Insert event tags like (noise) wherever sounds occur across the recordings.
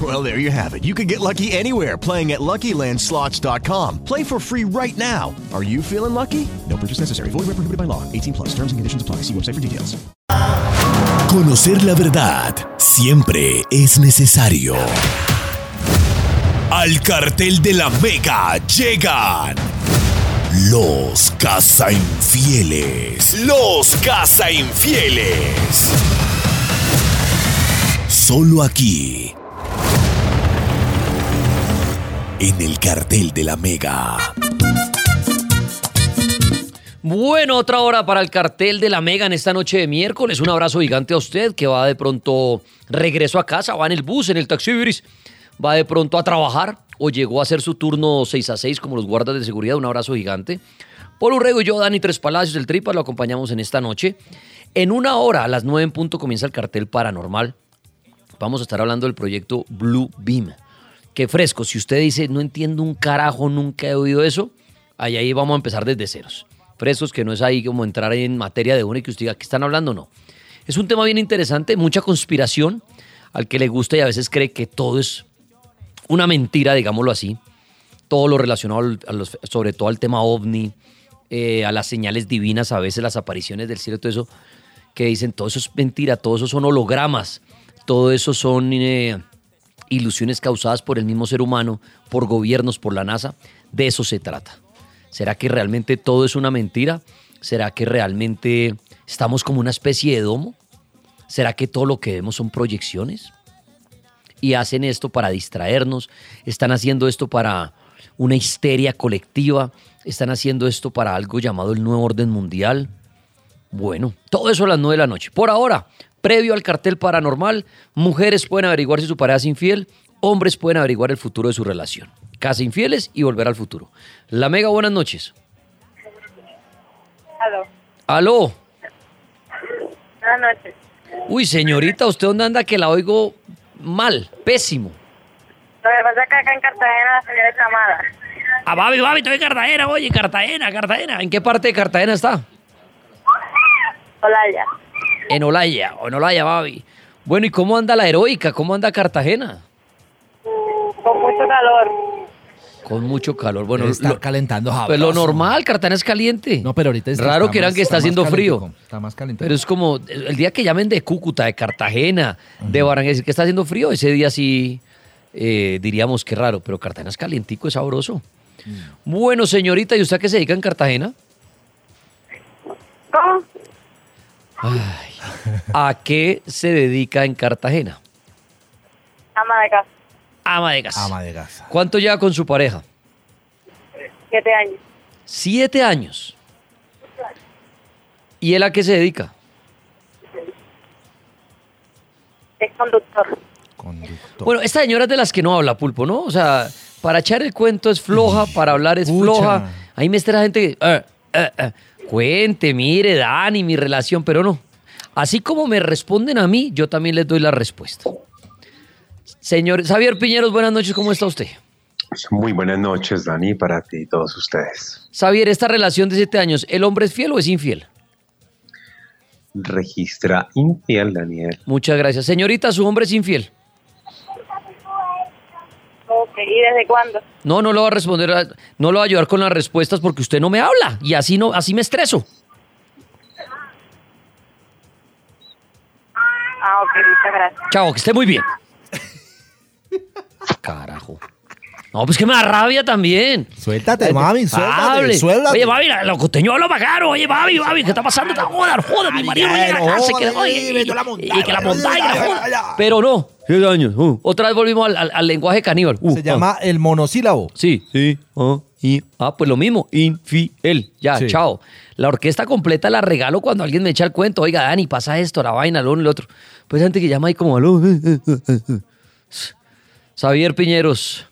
Well, there you have it. You can get lucky anywhere playing at LuckyLandSlots.com. Play for free right now. Are you feeling lucky? No purchase necessary. Void where prohibited by law. 18 plus. Terms and conditions apply. See website for details. Conocer la verdad siempre es necesario. Al cartel de la Mega llegan los cazainfieles. Los cazainfieles. Solo aquí. En el cartel de la Mega. Bueno, otra hora para el cartel de la Mega en esta noche de miércoles. Un abrazo gigante a usted que va de pronto regreso a casa, va en el bus, en el taxi, va de pronto a trabajar o llegó a hacer su turno 6 a 6 como los guardas de seguridad. Un abrazo gigante. Por Urrego y yo, Dani Tres Palacios, el Tripas, lo acompañamos en esta noche. En una hora, a las 9 en punto, comienza el cartel paranormal. Vamos a estar hablando del proyecto Blue Beam. Qué fresco. Si usted dice, no entiendo un carajo, nunca he oído eso, ahí, ahí vamos a empezar desde ceros. Frescos, que no es ahí como entrar en materia de uno y que usted diga, ¿qué están hablando? No. Es un tema bien interesante, mucha conspiración, al que le gusta y a veces cree que todo es una mentira, digámoslo así. Todo lo relacionado, sobre todo al tema ovni, eh, a las señales divinas, a veces las apariciones del cielo, todo eso, que dicen, todo eso es mentira, todo eso son hologramas, todo eso son eh, ilusiones causadas por el mismo ser humano, por gobiernos, por la NASA. De eso se trata. ¿Será que realmente todo es una mentira? ¿Será que realmente estamos como una especie de domo? ¿Será que todo lo que vemos son proyecciones? Y hacen esto para distraernos, están haciendo esto para una histeria colectiva, están haciendo esto para algo llamado el nuevo orden mundial. Bueno, todo eso a las 9 de la noche. Por ahora, previo al cartel paranormal, mujeres pueden averiguar si su pareja es infiel, hombres pueden averiguar el futuro de su relación. Casa infieles y volver al futuro. La Mega, buenas noches. Aló. Aló. Buenas noches. Uy, señorita, ¿usted dónde anda que la oigo mal, pésimo? Lo que pasa es que acá en Cartagena la señal es llamada. Ah, babi, babi, estoy en Cartagena, oye, Cartagena, Cartagena. ¿En qué parte de Cartagena está? Olaya. En Olaya, o en Olaya, babi. Bueno, ¿y cómo anda la heroica? ¿Cómo anda Cartagena? Con mucho calor. Con mucho calor. Bueno, Debe estar lo- calentando Pues lo sabroso. normal, Cartagena es caliente. No, pero ahorita está- Raro está que eran que está está haciendo frío. calentico, está más calentico. Pero es como el día que llamen de Cúcuta, de Cartagena, de Barranquilla, decir que está haciendo frío, ese día sí eh, diríamos que raro, pero Cartagena es calientico, es sabroso. Bueno, señorita, ¿y usted a qué se dedica en Cartagena? ¿Cómo? Ay, ¿A qué se dedica en Cartagena? Ama de casa. Ama de casa. Ama de casa. ¿Cuánto lleva con su pareja? Siete años. Siete años. ¿Y él a qué se dedica? Es conductor. Bueno, esta señora es de las que no habla, Pulpo, ¿no? O sea, para echar el cuento es floja, para hablar es Pucha. floja. Ahí me está la gente que, "Eh, eh, eh, cuente, mire, Dani, mi relación, pero no. Así como me responden a mí, yo también les doy la respuesta. Señor Xavier Piñeros, buenas noches, ¿cómo está usted? Muy buenas noches, Dani, para ti y todos ustedes. Xavier, esta relación de siete años, ¿el hombre es fiel o es infiel? Registra infiel, Daniel. Muchas gracias. Señorita, ¿su hombre es infiel? Ok. ¿Y desde cuándo? No, no lo va a responder, a- no lo va a ayudar con las respuestas porque usted no me habla y así no, así me estreso. Ah, ok. Muchas gracias. Chao, que esté muy bien. (laughs) Carajo. No, pues que me da rabia también. Suéltate, mami, suéltate, Hable. suéltate. Oye, mami, la- lo costeño habla bacano. Oye, mami, mami, ¿qué está pasando? Te joda, joda, mi marido llega a la casa y que, joder, oye, vete a la montaña, y que la montaña, a la la joda. montaña. Pero no. Siete años. uh. Otra vez volvimos al, al- al lenguaje caníbal. Uh, Se ah. llama el monosílabo. Sí, sí, ah, y, ah, pues lo mismo, infiel. Ya, Sí. chao. La orquesta completa la regalo cuando alguien me echa el cuento. Oiga, Dani, pasa esto, la vaina, lo uno y lo otro. Pues hay gente que llama ahí como, aló. Xavier Piñeros,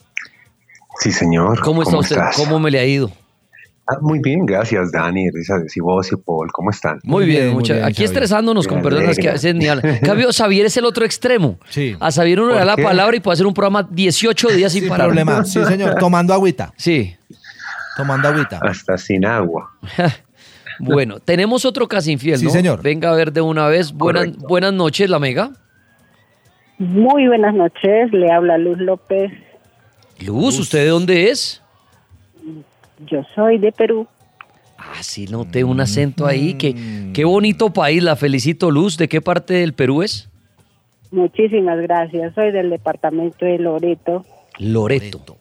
Sí, señor. ¿cómo está usted? estás? ¿Cómo me le ha ido? Ah, muy bien, gracias, Dani, Risas y vos y Paul. ¿Cómo están? Muy, Muy bien, bien, muy mucha- bien, aquí Xavier. estresándonos con personas que a veces ni hablan. En (laughs) cambio, Xavier es el otro extremo. Sí. A Xavier uno le da ¿Por la palabra y puede hacer un programa 18 días sin, Sin parar. problema. Sí, señor. (laughs) Tomando agüita. Sí. Tomando agüita. Hasta sin agua. (laughs) Bueno, tenemos otro casi infiel, Sí, ¿no? señor. Venga a ver de una vez. Buenas, Correcto. buenas noches, la mega. Muy buenas noches, le habla Luz López. Luz, ¿usted de dónde es? Yo soy de Perú. Ah, sí, noté un acento ahí. Qué, qué bonito país, la felicito, Luz. ¿De qué parte del Perú es? Muchísimas gracias. Soy del departamento de Loreto. Loreto. Loreto,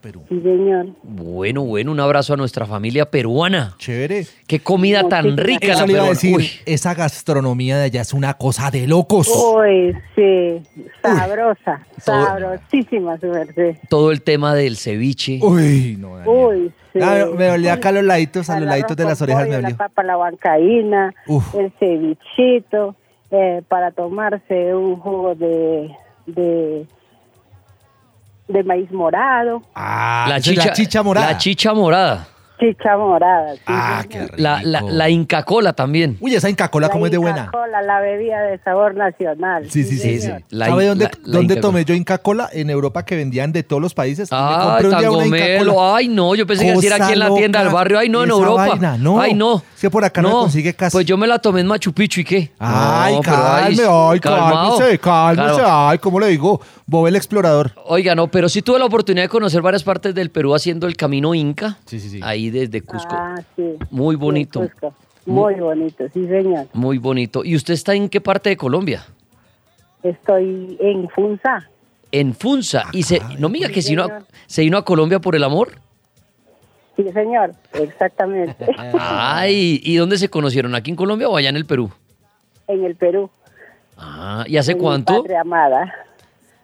Perú. Sí, señor. Bueno, bueno, un abrazo a nuestra familia peruana. Chévere. Qué comida tan rica Eso la le iba a peruana. decir. Uy, Esa gastronomía de allá es una cosa de locos. Uy, sí, sabrosa, sabrosísima su merced. todo el tema del ceviche. Uy, no. Daniel. Uy, sí. Ah, me dolía acá los laditos, a los laditos de las orejas pollo, me La dolió. papa, la bancaína, Uf. el cevichito, eh, para tomarse un jugo de, de, de maíz morado, Ah, la, chicha, la chicha morada. La chicha morada. Chicha morada. sí, Ah, qué rico. La, la, la Inca Cola también. Uy, esa Inca Cola, La ¿cómo es de Inca buena? Cola, la bebida de sabor nacional. Sí, sí, sí. señor. La ¿Sabe dónde, dónde Inca tomé yo Inca Cola? En Europa que vendían de todos los países. Me Ay, compré un día una Inca. Cola. Ay, no, yo pensé que así era aquí en la Cosa tienda del barrio. Ay, no, en Europa. vaina, no. Ay, no. Es que por acá no consigue casi. Pues yo me la tomé en Machu Picchu y qué. Ay, No, calme, ay, cálmese, cálmese. Ay, ¿cómo le digo? Bob el explorador. Oiga, no, pero sí tuve la oportunidad de conocer varias partes del Perú haciendo el camino Inca. Sí, sí, sí. Ahí desde Cusco. Ah, sí. Muy bonito. Sí, Cusco. Muy bonito, sí, señor. Muy bonito. ¿Y usted está en qué parte de Colombia? Estoy en Funza. En Funza. y se, no me diga que se vino, a, se vino a Colombia por el amor. Sí, señor, exactamente. (laughs) Ay, ¿y dónde se conocieron? ¿Aquí en Colombia o allá en el Perú? en el Perú. Ah, ¿y hace en mi cuánto? Patria amada.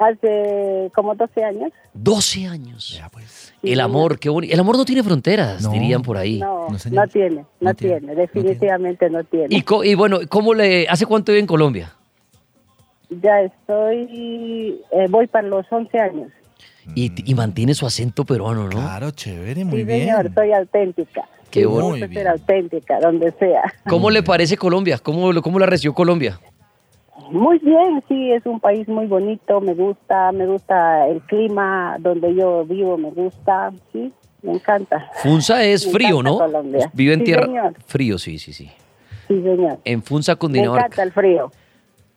Hace como 12 años. 12 años. Ya, pues. El amor, qué bonito. El amor no tiene fronteras, No. dirían por ahí. No, No, no, tiene, no, No tiene, tiene, no definitivamente no tiene. Y, co- y bueno, ¿cómo le, ¿hace cuánto vive en Colombia? Ya estoy, eh, voy para los 11 años. Y, y mantiene su acento peruano, ¿no? Claro, chévere, muy sí, bien. señor, soy auténtica. Qué bueno. ser auténtica, donde sea. ¿Cómo le parece Colombia? ¿Cómo, lo- cómo la recibió Colombia? Muy bien, sí, es un país muy bonito, me gusta, me gusta el clima donde yo vivo, me gusta, sí, me encanta. Funza es Me frío, ¿no? Colombia. Vive en Sí, tierra. señor. Frío, sí, sí, sí. Sí, señor. En Funza, Me Cundinamarca. encanta el frío.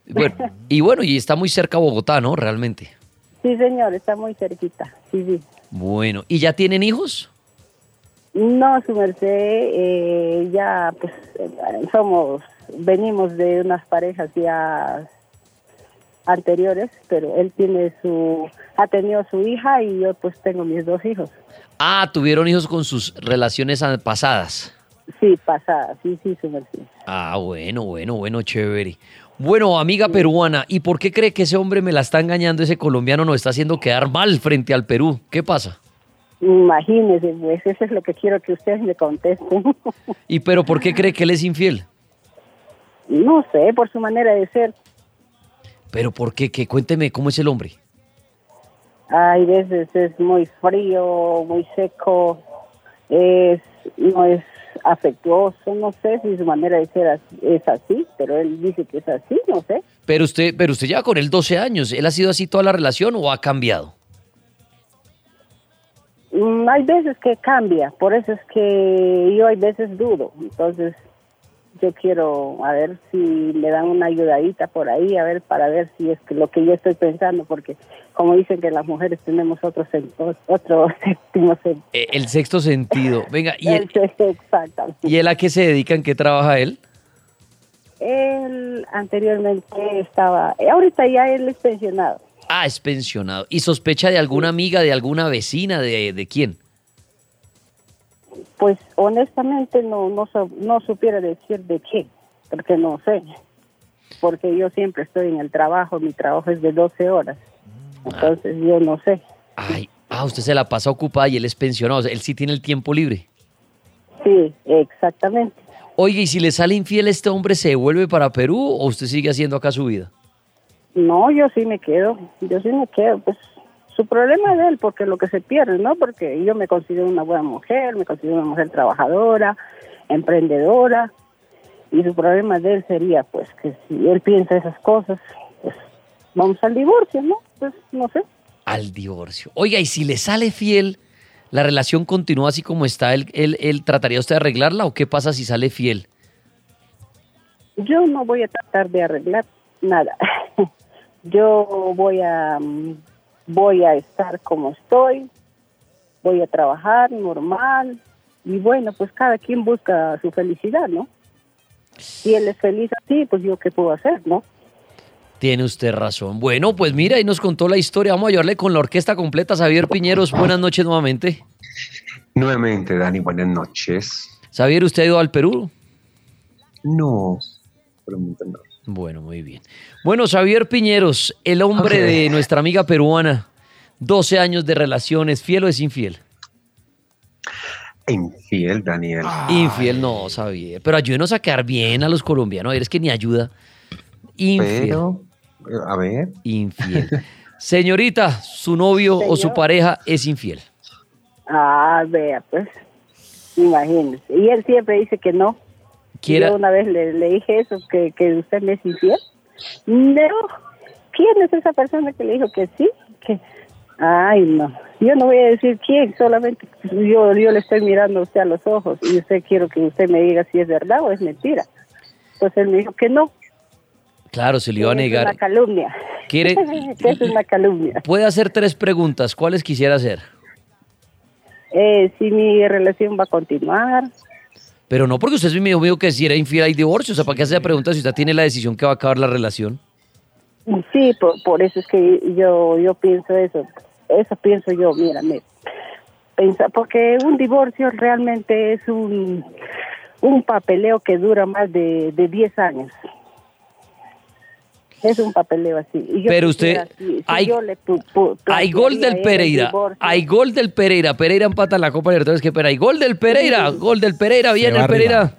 Bueno, (laughs) y bueno, y está muy cerca Bogotá, ¿no? Realmente. Sí, señor, está muy cerquita. Sí, sí. Bueno, ¿y ya tienen hijos? No, su merced, eh, ya pues somos, venimos de unas parejas ya anteriores, pero él tiene su, ha tenido su hija y yo pues tengo mis dos hijos. Ah, tuvieron hijos con sus relaciones pasadas. Sí, pasada, sí, sí, su merced. Ah, bueno, bueno, bueno, chévere. Bueno, amiga peruana, ¿y por qué cree que ese hombre me la está engañando, ese colombiano nos está haciendo quedar mal frente al Perú? ¿Qué pasa? Imagínese, pues eso es lo que quiero que ustedes me contesten. ¿Y pero por qué cree que él es infiel? No sé, por su manera de ser. ¿Pero por qué? Que cuénteme cómo es el hombre. Hay veces es muy frío, muy seco, es, no es afectuoso, no sé si su manera de ser es así, pero él dice que es así, no sé. Pero usted, pero usted lleva con él 12 años. ¿Él ha sido así toda la relación o ha cambiado? Mm, hay veces que cambia, por eso es que yo hay veces dudo, entonces yo quiero a ver si me dan una ayudadita por ahí, a ver para ver si es que lo que yo estoy pensando, porque como dicen que las mujeres tenemos otro otro (laughs) séptimo sen- Eh, El sexto sentido. Venga, ¿y Exactamente. ¿y él a qué se dedica? ¿En qué trabaja él? Él anteriormente estaba, eh, ahorita ya él es pensionado. Ah, es pensionado. ¿Y sospecha de alguna amiga, de alguna vecina, de, de quién? Pues honestamente no, no, no supiera decir de qué, porque no sé. Porque yo siempre estoy en el trabajo, mi trabajo es de 12 horas. Entonces yo no sé. Ay, ah, usted se la pasa ocupada y él es pensionado. o sea, él sí tiene el tiempo libre. Sí, exactamente. Oye, ¿y si le sale infiel este hombre, se devuelve para Perú o usted sigue haciendo acá su vida? No, yo sí me quedo, yo sí me quedo. Pues su problema es de él, porque lo que se pierde, ¿no? Porque yo me considero una buena mujer, me considero una mujer trabajadora, emprendedora, y su problema de él sería, pues, que si él piensa esas cosas, pues, vamos al divorcio, ¿no? Pues, no sé. Al divorcio. Oiga, ¿y si le sale fiel, la relación continúa así como está? ¿Él, él, él trataría usted de arreglarla o qué pasa si sale fiel? Yo no voy a tratar de arreglar nada. (laughs) Yo voy a mm, voy a estar como estoy, voy a trabajar normal y bueno, pues cada quien busca su felicidad, ¿no? Si él es feliz así, pues yo qué puedo hacer, ¿no? Tiene usted razón. Bueno, pues mira, ahí nos contó la historia. Vamos a ayudarle con la orquesta completa. Xavier Piñeros, buenas noches nuevamente. Nuevamente, Dani, buenas noches. Xavier, ¿usted ha ido al Perú? No, por el momento no. Bueno, muy bien. Bueno, Xavier Piñeros, el hombre de nuestra amiga peruana, 12 años de relaciones, ¿fiel o es infiel? Infiel, Daniel. Infiel no, Xavier. Pero ayúdenos a quedar bien a los colombianos. Eres que ni ayuda. Infiel. Pero, a ver. Infiel. Señorita, su novio o su pareja es infiel. Ah, vea, pues, imagínese. Y él siempre dice que no. Quiera- Yo una vez le, le dije eso, que, que usted me es infiel. No. ¿Quién es esa persona que le dijo que sí? Que, ay, no. Yo no voy a decir quién, solamente yo, yo le estoy mirando a usted a los ojos y usted quiero que usted me diga si es verdad o es mentira. Pues él me dijo que no. Claro, se le iba a que Es una negar. calumnia. Quiere- (laughs) es una calumnia. Puede hacer tres preguntas. ¿Cuáles quisiera hacer? Eh, si mi relación va a continuar, Pero no porque usted es mi amigo que si era infiel hay divorcio. O sea, ¿para qué hace la pregunta si usted tiene la decisión que va a acabar la relación? Sí, por, por eso es que yo yo pienso eso. Eso pienso yo, mira, me, pensa, porque un divorcio realmente es un, un papeleo que dura más de, de 10 años. Es un papeleo así. Y yo Pero usted- si- si hay- yo le pu- pu- Hay gol del Pereira. Hay gol del Pereira. Pereira empata en la Copa Libertadores. ¿Qué pena? Hay gol del Pereira. Gol del Pereira. Viene el Pereira. arriba.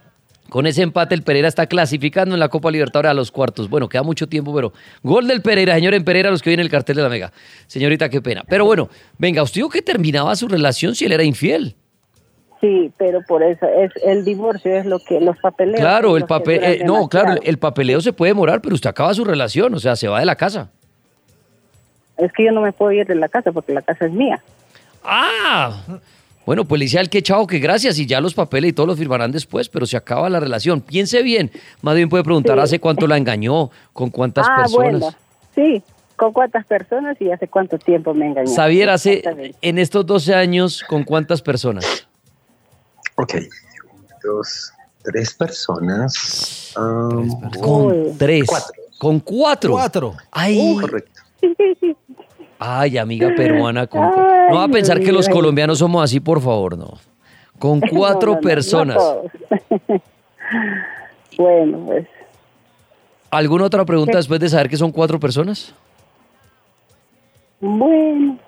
Con ese empate, el Pereira está clasificando en la Copa Libertadores a los cuartos. Bueno, queda mucho tiempo, pero gol del Pereira, señor en Pereira, los que vienen el cartel de la Mega. Señorita, qué pena. Pero bueno, venga, usted dijo que terminaba su relación si él era infiel. Sí, pero por eso es el divorcio es lo que los papeleos. Claro, el papel. eh, no, claro, el papeleo se puede demorar, pero usted acaba su relación, o sea, se va de la casa. Es que yo no me puedo ir de la casa porque la casa es mía. ¡Ah! Bueno, pues le dice al que chao, que gracias, y ya los papeles y todos los firmarán después, pero se acaba la relación. Piense bien. Más bien puede preguntar Sí. hace cuánto la engañó, con cuántas ah, personas. bueno, sí. ¿Con cuántas personas y hace cuánto tiempo me engañó? Xavier, hace en estos 12 años, ¿con cuántas personas? Ok. Dos, tres personas. um, Con tres. Cuatro. Con cuatro. Cuatro. Ay, correcto. ay, amiga peruana. Con... Ay, no va a pensar que los colombianos somos así, por favor, no. Con (laughs) cuatro No, no, no, no personas. (laughs) bueno, pues ¿Alguna otra pregunta después de saber que son cuatro personas? bueno.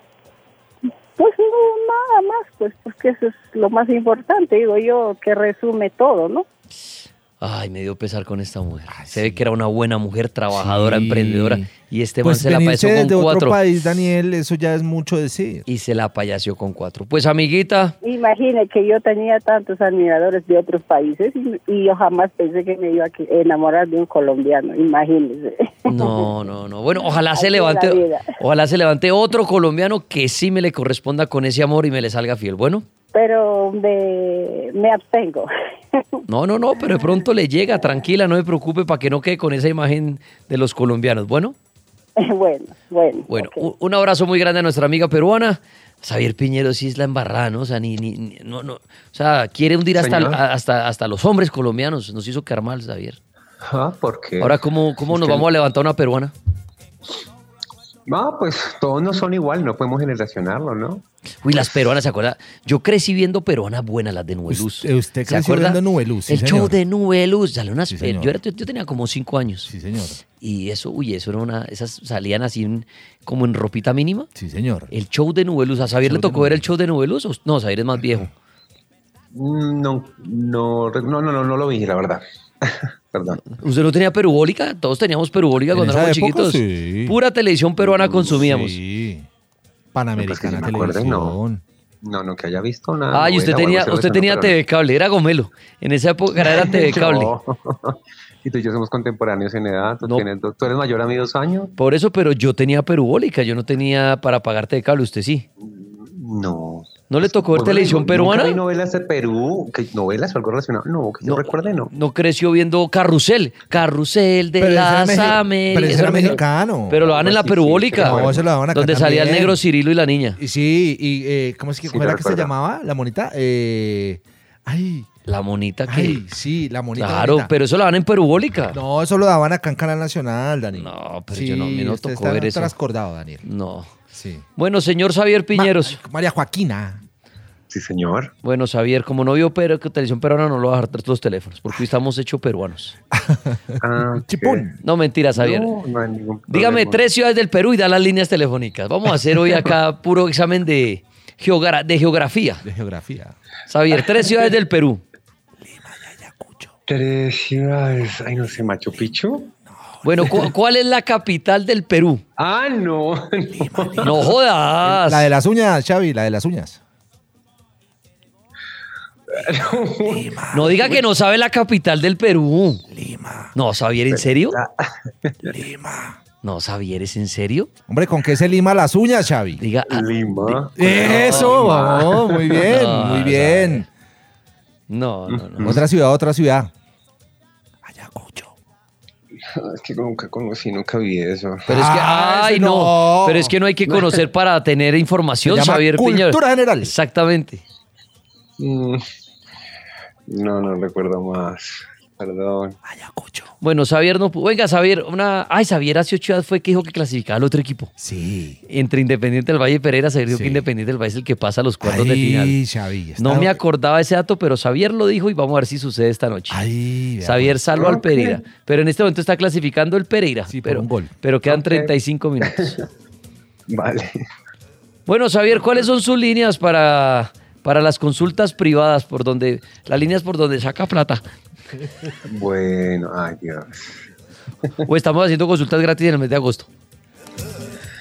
Nada más, pues porque eso es lo más importante, digo yo, que resume todo, ¿no? Ay, me dio pesar con esta mujer. Se ve que era una buena mujer, trabajadora, Sí. emprendedora. Y este man Pues se la payaseó desde con otro cuatro. país, Daniel, eso ya es mucho decir. Y se la payaseó con cuatro. Pues, amiguita, Imagine que yo tenía tantos admiradores de otros países y, y yo jamás pensé que me iba a enamorar de un colombiano, imagínese. no, no, no. Bueno, ojalá se Así levante, ojalá se levante otro colombiano que sí me le corresponda con ese amor y me le salga fiel. Bueno, Pero me, me abstengo. No, no, no, pero de pronto le llega, tranquila, no me preocupe para que no quede con esa imagen de los colombianos. Bueno, (laughs) bueno, bueno. bueno, un- abrazo muy grande a nuestra amiga peruana. Xavier Piñero sí es la embarrada, ¿no? O sea, ni, ni, ni- no, no. O sea, quiere hundir hasta, hasta, hasta los hombres colombianos. Nos hizo quedar mal, Xavier. Ah, ¿Por qué? Ahora, ¿cómo, cómo nos que- vamos a levantar una peruana? No, pues todos no son igual, no podemos generacionarlo, ¿no? Uy, las peruanas, ¿se acuerda? Yo crecí viendo peruanas buenas, las de Nubeluz. Usted- usted ¿Se creció acuerda? viendo Nubeluz, sí, El señor. show de Nubeluz, salió unas Sí, yo, era- yo tenía como cinco años. Sí, señor. Y eso, uy, eso era una. Esas salían así en- como en ropita mínima. Sí, señor. El show de Nubeluz. ¿A Xavier le tocó ver el show de Nubeluz? o- No, Xavier es más viejo. Mm, No, no, no, no, no, no lo vi, la verdad. (laughs) Perdón. ¿Usted no tenía perubólica? Todos teníamos perubólica cuando éramos época, chiquitos. sí. Pura televisión peruana consumíamos. Sí. Pues Panamericana acuerde, no. Televisión. No, no, que haya visto nada. Ah, y usted tenía, usted tenía TV Cable, era Gomelo. En esa época era (laughs) TV Cable. (laughs) Y tú y yo somos contemporáneos en edad. Tú, No. tienes dos- tú eres mayor a mí dos años. Por eso, pero yo tenía perubólica, yo no tenía para pagar TV Cable, usted sí. No. ¿No le tocó ver televisión peruana? vi novelas de Perú? ¿Qué, ¿Novelas o algo relacionado? No, que yo recuerde, no. No creció viendo Carrusel, Carrusel de Pero las Américas. pero ese Eso era mexi- mexicano. Pero lo dan en la Sí, sí, perubólica. sí, No, se lo daban acá Donde salía el negro Cirilo y la niña. Y sí, y eh, ¿cómo es que Sí, cómo lo era que se llamaba la monita? Eh, ay, La monita que. ay, sí, la monita. claro, bonita. pero eso lo dan en perubólica. No, eso lo daban acá en Canal Nacional, Dani. No, pero yo no- mí no tocó está ver eso. trascordado, Daniel. No. Sí. Bueno, señor Xavier Piñeros. Ma- María Joaquina. Sí, señor. Bueno, Xavier, como no vio pero que televisión peruana, no lo va a dejar los teléfonos, porque hoy estamos hechos peruanos. Ah, (laughs) ok. Chipún. No, mentira, Xavier. No, no hay ningún Dígame tres ciudades del Perú y da las líneas telefónicas. Vamos a hacer hoy acá puro examen de, geogra- de geografía. De geografía. Xavier, tres ciudades del Perú. Tres ciudades. Ay, no sé, Machu Picchu. Bueno, ¿cu- (laughs) ¿cuál es la capital del Perú? Ah, no. (laughs) no. No jodas. La de las uñas, Xavi, la de las uñas. No diga que no sabe la capital del Perú. Lima. No, Xavier, ¿en serio? Lima. No, Xavier, ¿es en serio? Hombre, ¿con qué se lima las uñas, Xavi? Diga, ah, Lima. Eso, vamos, muy bien, (laughs) No, muy bien. no, no, no. Otra ciudad, otra ciudad. Ayacucho. Es que nunca conocí, nunca vi eso. Pero es que, Ah, ay, no. no. Pero es que no hay que conocer para tener información, Se llama Xavier cultura general. Exactamente. Mm, No, no recuerdo más. Perdón. Ayacucho. Bueno, Xavier no pudo. Venga, Xavier, una. Ay, Xavier hace ocho días fue que dijo que clasificaba al otro equipo. Sí. Entre Independiente del Valle y Pereira, se dijo Sí. que Independiente del Valle es el que pasa a los cuartos de Ay, final. Xavi. está- No me acordaba ese dato, pero Xavier lo dijo y vamos a ver si sucede esta noche. Ay, Xavier salvo al Ok. Pereira. Pero en este momento está clasificando el Pereira. Sí, por pero, un gol. pero quedan Ok. 35 minutos. (laughs) Vale. Bueno, Xavier, ¿cuáles son sus líneas para, para las consultas privadas? Por donde, las líneas por donde saca plata. Bueno, ay Dios. Estamos haciendo consultas gratis en el mes de agosto.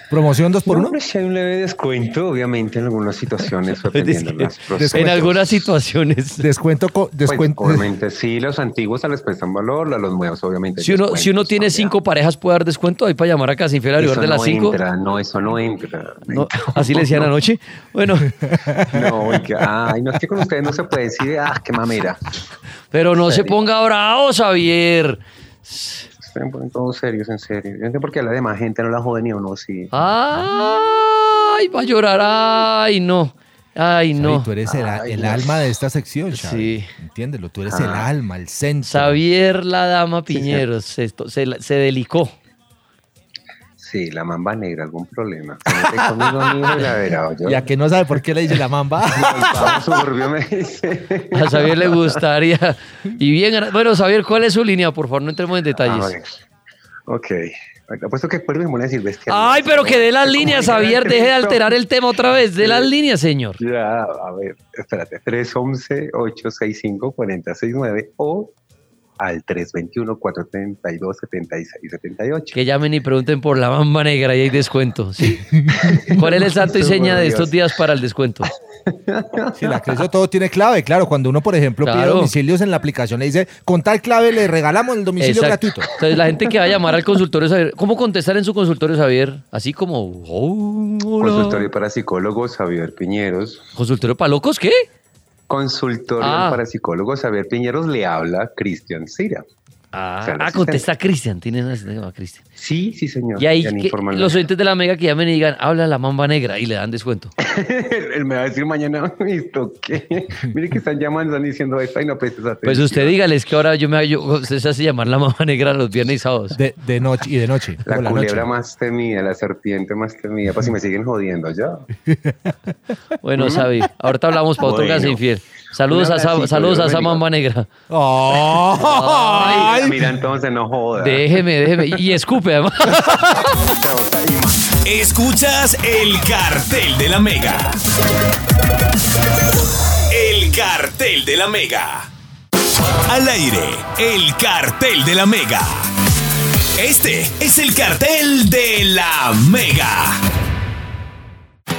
Promoción 2 por No, 1 pues, hay un leve descuento, obviamente, en algunas situaciones, (laughs) dependiendo de las En algunas situaciones. Descuento, co- Pues, descuento. obviamente, sí, los antiguos se les prestan valor, a los nuevos, obviamente. Si uno, si uno tiene cinco parejas, puede dar descuento. Hay para llamar a Casinfiel a Eso de las no cinco. entra, no, eso no entra. No, así le decían (laughs) anoche. Bueno, (laughs) No, que- ay, no es que con ustedes no se puede decir, ah, qué mamera. pero no se ponga bravo, Xavier. Ponen todos serios, en serio. Yo no sé por qué a la demás gente no la jode ni uno, sí. Ay, va a llorar. Ay, no. Ay, Xavi, no. tú eres el, Ay, el alma de esta sección, Xavi. Sí. Entiéndelo, tú eres el Ah. alma, el centro. Xavier la dama Piñeros se, se, se delicó. Sí, la mamba negra, algún problema. Se mete conmigo, amigo, y la verá. Yo, Ya que no sabe por qué le dice la mamba. (laughs) el pavo suburbio me dice. A Xavier le gustaría. Y bien, bueno, Xavier, ¿cuál es su línea? Por favor, no entremos en detalles. Ok. Apuesto que y me voy a decir bestia. Ay, pero que dé las líneas, era Deje de alterar el tema otra vez. De las líneas, señor. Ya, a ver, espérate. 311-865-4069 o al 321-432-7678. Que llamen y pregunten por la bamba negra y hay descuento. ¿sí? (laughs) ¿Cuál es el santo y seña de estos días para el descuento? (laughs) Si la Creso todo tiene clave, claro. Cuando uno, por ejemplo, pide domicilios en la aplicación, le dice, con tal clave le regalamos el domicilio Exacto. gratuito. Entonces, la gente que va a llamar al consultorio Xavier, ¿cómo contestar en su consultorio Xavier? Así como, oh, hola. Consultorio para psicólogos Javier Piñeros. ¿Consultorio para locos? ¿Qué? Consultorio Ah. para psicólogos Javier Piñeros le habla Cristian Cira. Ah, O sea, no ah, contesta Cristian. Tiene una asistente llamada Cristian. Sí, sí, señor. Y ahí que los oyentes de la mega que llamen y digan, habla la mamba negra y le dan descuento. (laughs) Él me va a decir mañana, ¿esto (laughs) qué? Mire que están llamando, están diciendo esto y no prestes atención. Pues usted dígales que ahora yo me yo, usted se hace llamar la mamba negra los viernes y sábados. De, de noche y de noche. La culebra noche. más temida, la serpiente más temida. Pues si me siguen jodiendo ya. (laughs) Bueno, Sabi, ahorita hablamos para otro Bueno. caso infiel. Saludos a abracito, saludos a negra. ¡Ay! Mira, entonces no joda. Déjeme, déjeme. Y escupe además. (laughs) Escuchas el cartel de la Mega. El cartel de la Mega. Al aire, el cartel de la Mega. Este es el cartel de la Mega.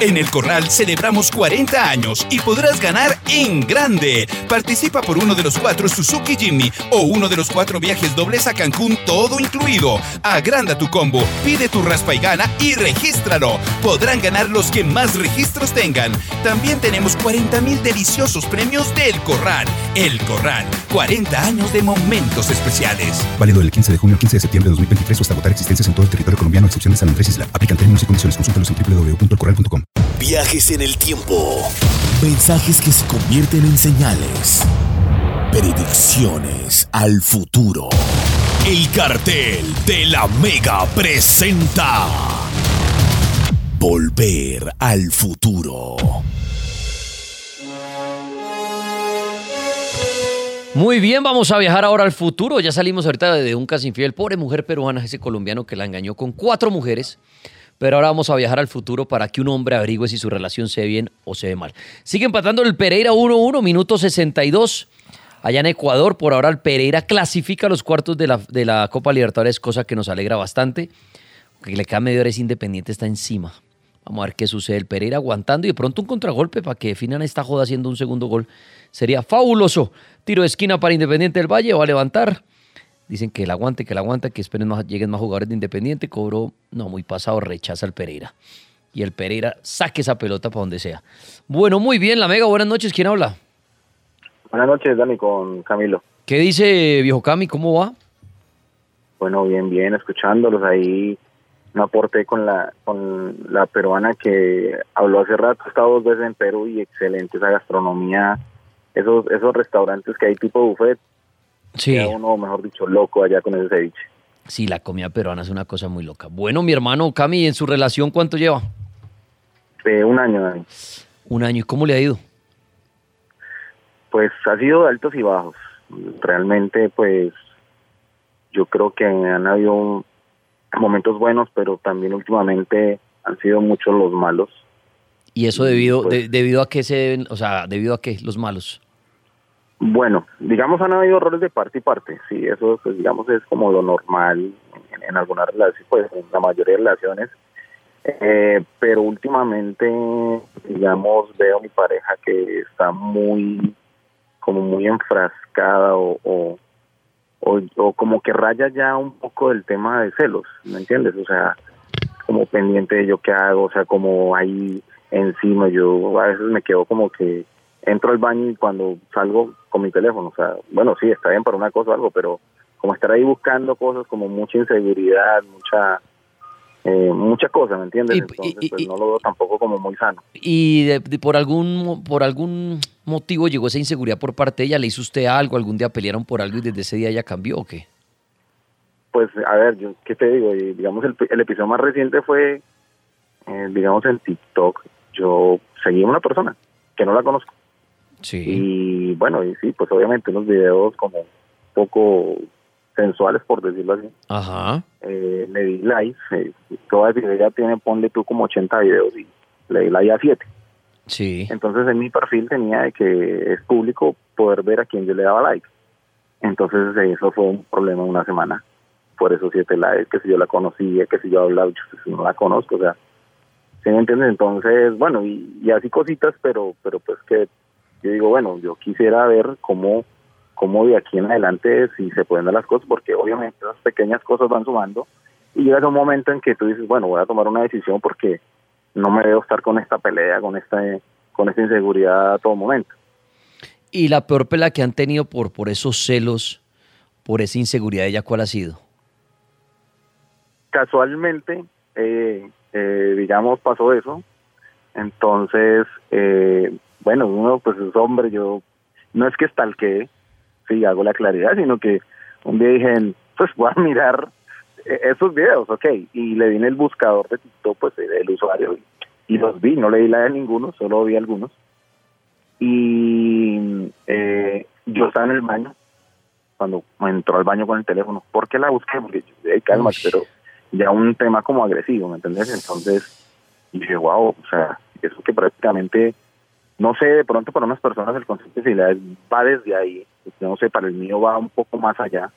En el Corral celebramos 40 años y podrás ganar en grande. Participa por uno de los cuatro Suzuki Jimny o uno de los cuatro viajes dobles a Cancún, todo incluido. Agranda tu combo, pide tu raspa y gana y regístralo. Podrán ganar los que más registros tengan. También tenemos 40 mil deliciosos premios del Corral. El Corral, 40 años de momentos especiales. Válido del 15 de junio al 15 de septiembre de 2023 o hasta agotar existencias en todo el territorio colombiano, a excepción de San Andrés Isla. Aplican términos y condiciones. Consúltalos en www.elcorral.com. Viajes en el tiempo. Mensajes que se convierten en señales. Predicciones al futuro. El cartel de la Mega presenta. Volver al futuro. Muy bien, vamos a viajar ahora al futuro. Ya salimos ahorita de un casi infiel. Pobre mujer peruana, ese colombiano que la engañó con cuatro mujeres. Pero ahora vamos a viajar al futuro para que un hombre averigüe si su relación se ve bien o se ve mal. Sigue empatando el Pereira 1-1, minuto 62. Allá en Ecuador, por ahora el Pereira clasifica los cuartos de la, de la Copa Libertadores, cosa que nos alegra bastante. Que le queda medio hora es Independiente, está encima. Vamos a ver qué sucede. El Pereira aguantando y de pronto un contragolpe para que definan esta joda haciendo un segundo gol. Sería fabuloso. Tiro de esquina para Independiente del Valle, va a levantar. Dicen que el aguante, que el aguante, que esperen más, lleguen más jugadores de Independiente. Cobró, no, muy pasado, rechaza al Pereira. Y el Pereira saque esa pelota para donde sea. Bueno, muy bien, la Mega, buenas noches. ¿Quién habla? Buenas noches, Dani, con Camilo. ¿Qué dice Viejo Cami? ¿Cómo va? Bueno, bien, bien, escuchándolos ahí. Me aporté con la con la peruana que habló hace rato. He estado dos veces en Perú y excelente esa gastronomía. Esos esos restaurantes que hay tipo buffet. Sí. Queda uno, mejor dicho, loco allá con ese ceviche. Sí, la comida peruana es una cosa muy loca. Bueno, mi hermano Cami, ¿en su relación cuánto lleva? De un año, Dani. Un año. ¿Y cómo le ha ido? Pues ha sido de altos y bajos. Realmente, pues yo creo que han habido momentos buenos, pero también últimamente han sido muchos los malos. ¿Y eso debido, de- debido a qué se deben, o sea, debido a qué los malos? Bueno, digamos han habido errores de parte y parte, sí, eso pues digamos es como lo normal en, algunas relaciones, pues en la mayoría de relaciones, Eh, pero últimamente, digamos, veo a mi pareja que está muy, como muy enfrascada o, o, o, o como que raya ya un poco del tema de celos, ¿me entiendes? O sea, como pendiente de yo qué hago, o sea, como ahí encima, yo a veces me quedo como que entro al baño y cuando salgo con mi teléfono, o sea, bueno, sí, está bien para una cosa o algo, pero como estar ahí buscando cosas, como mucha inseguridad, mucha eh, mucha cosa, ¿me entiendes? Entonces, pues no lo veo tampoco como muy sano. ¿Y de- de- por, algún, por algún motivo llegó esa inseguridad por parte de ella? ¿Le hizo usted algo? ¿Algún día pelearon por algo y desde ese día ya cambió o qué? Pues, a ver, yo, ¿qué te digo? Digamos, el, el episodio más reciente fue, eh, digamos, en TikTok. Yo seguí a una persona que no la conozco. Sí. Y bueno, y sí, pues obviamente unos videos como un poco sensuales, por decirlo así. Ajá. Eh, le di like. Eh, toda ya tiene, ponle tú como 80 videos y le di like a 7. Sí. Entonces en mi perfil tenía de que es público poder ver a quién yo le daba like. Entonces eso fue un problema una semana. Por esos siete likes, que si yo la conocía, que si yo hablaba, yo si no la conozco, o sea, ¿sí me entiendes? Entonces, bueno, y, y así cositas, pero pero pues que yo digo, bueno, yo quisiera ver cómo, cómo de aquí en adelante si se pueden dar las cosas, porque obviamente esas pequeñas cosas van sumando y llega un momento en que tú dices, bueno, voy a tomar una decisión porque no me debo estar con esta pelea, con esta, con esta inseguridad a todo momento. Y la peor pelea que han tenido por, por esos celos, por esa inseguridad de ella, ¿cuál ha sido? Casualmente, eh, eh, digamos, pasó eso. Entonces, eh, bueno, uno pues es hombre, yo no es que estalquee, sí, hago la claridad, sino que un día dije, pues voy a mirar eh, esos videos, ok, y le di en el buscador de TikTok, pues el usuario, y, y los vi, no le di la de ninguno, solo vi algunos. Y eh, yo estaba en el baño, cuando entró al baño con el teléfono, ¿por qué la busqué? Porque yo, hey, calma, pero ya un tema como agresivo, ¿me entendés? Entonces, dije, wow, o sea, eso que prácticamente, no sé, de pronto para unas personas el concepto de fidelidad va desde ahí, no sé, para el mío va un poco más allá,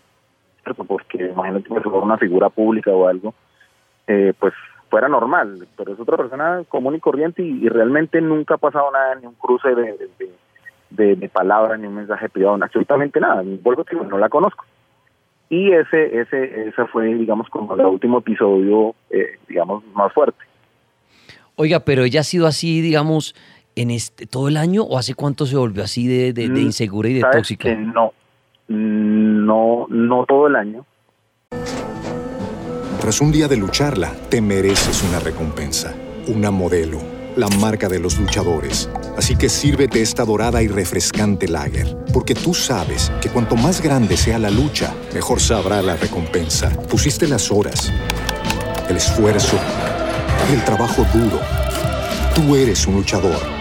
¿cierto? Porque imagínate que fuera una figura pública o algo, eh, pues fuera normal, pero es otra persona común y corriente y, y realmente nunca ha pasado nada, ni un cruce de, de, de, de, de palabras, ni un mensaje privado, absolutamente nada, vuelvo a no la conozco. Y ese, ese, ese fue, digamos, como el último episodio, eh, digamos, más fuerte. Oiga, pero ella ha sido así, digamos, en este todo el año o hace cuánto se volvió así de, de, de Mm, insegura y de ¿sabes tóxica? que no, no, no todo el año. Tras un día de lucharla, te mereces una recompensa, una modelo, la marca de los luchadores. Así que sírvete esta dorada y refrescante lager, porque tú sabes que cuanto más grande sea la lucha, mejor sabrá la recompensa. Pusiste las horas, el esfuerzo, el trabajo duro. Tú eres un luchador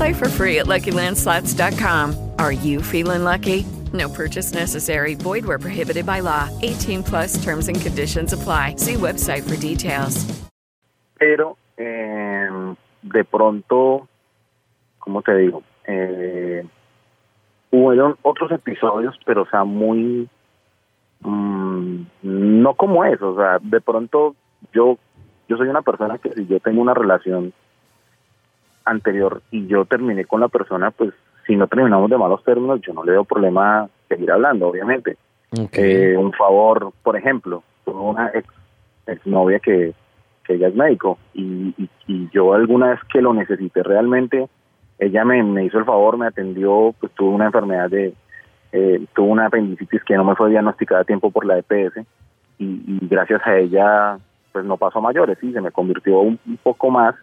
Play for free at LuckyLandSlots.com. Are you feeling lucky? No purchase necessary. Void where prohibited by law. 18 plus terms and conditions apply. See website for details. pero eh, de pronto, ¿cómo te digo? Eh, hubieron otros episodios, pero o sea, muy, mm, no como eso, o sea, de pronto yo, yo soy una persona que si yo tengo una relación anterior y yo terminé con la persona, pues si no terminamos de malos términos, yo no le veo problema seguir hablando, obviamente. Eh, un favor, por ejemplo, tuve una ex, exnovia que, que ella es médico y, y, y yo alguna vez que lo necesité realmente, ella me, me hizo el favor, me atendió, pues tuve una enfermedad de, eh, tuve una apendicitis que no me fue diagnosticada a tiempo por la EPS y, y gracias a ella pues no pasó a mayores, sí, se me convirtió un, un poco más,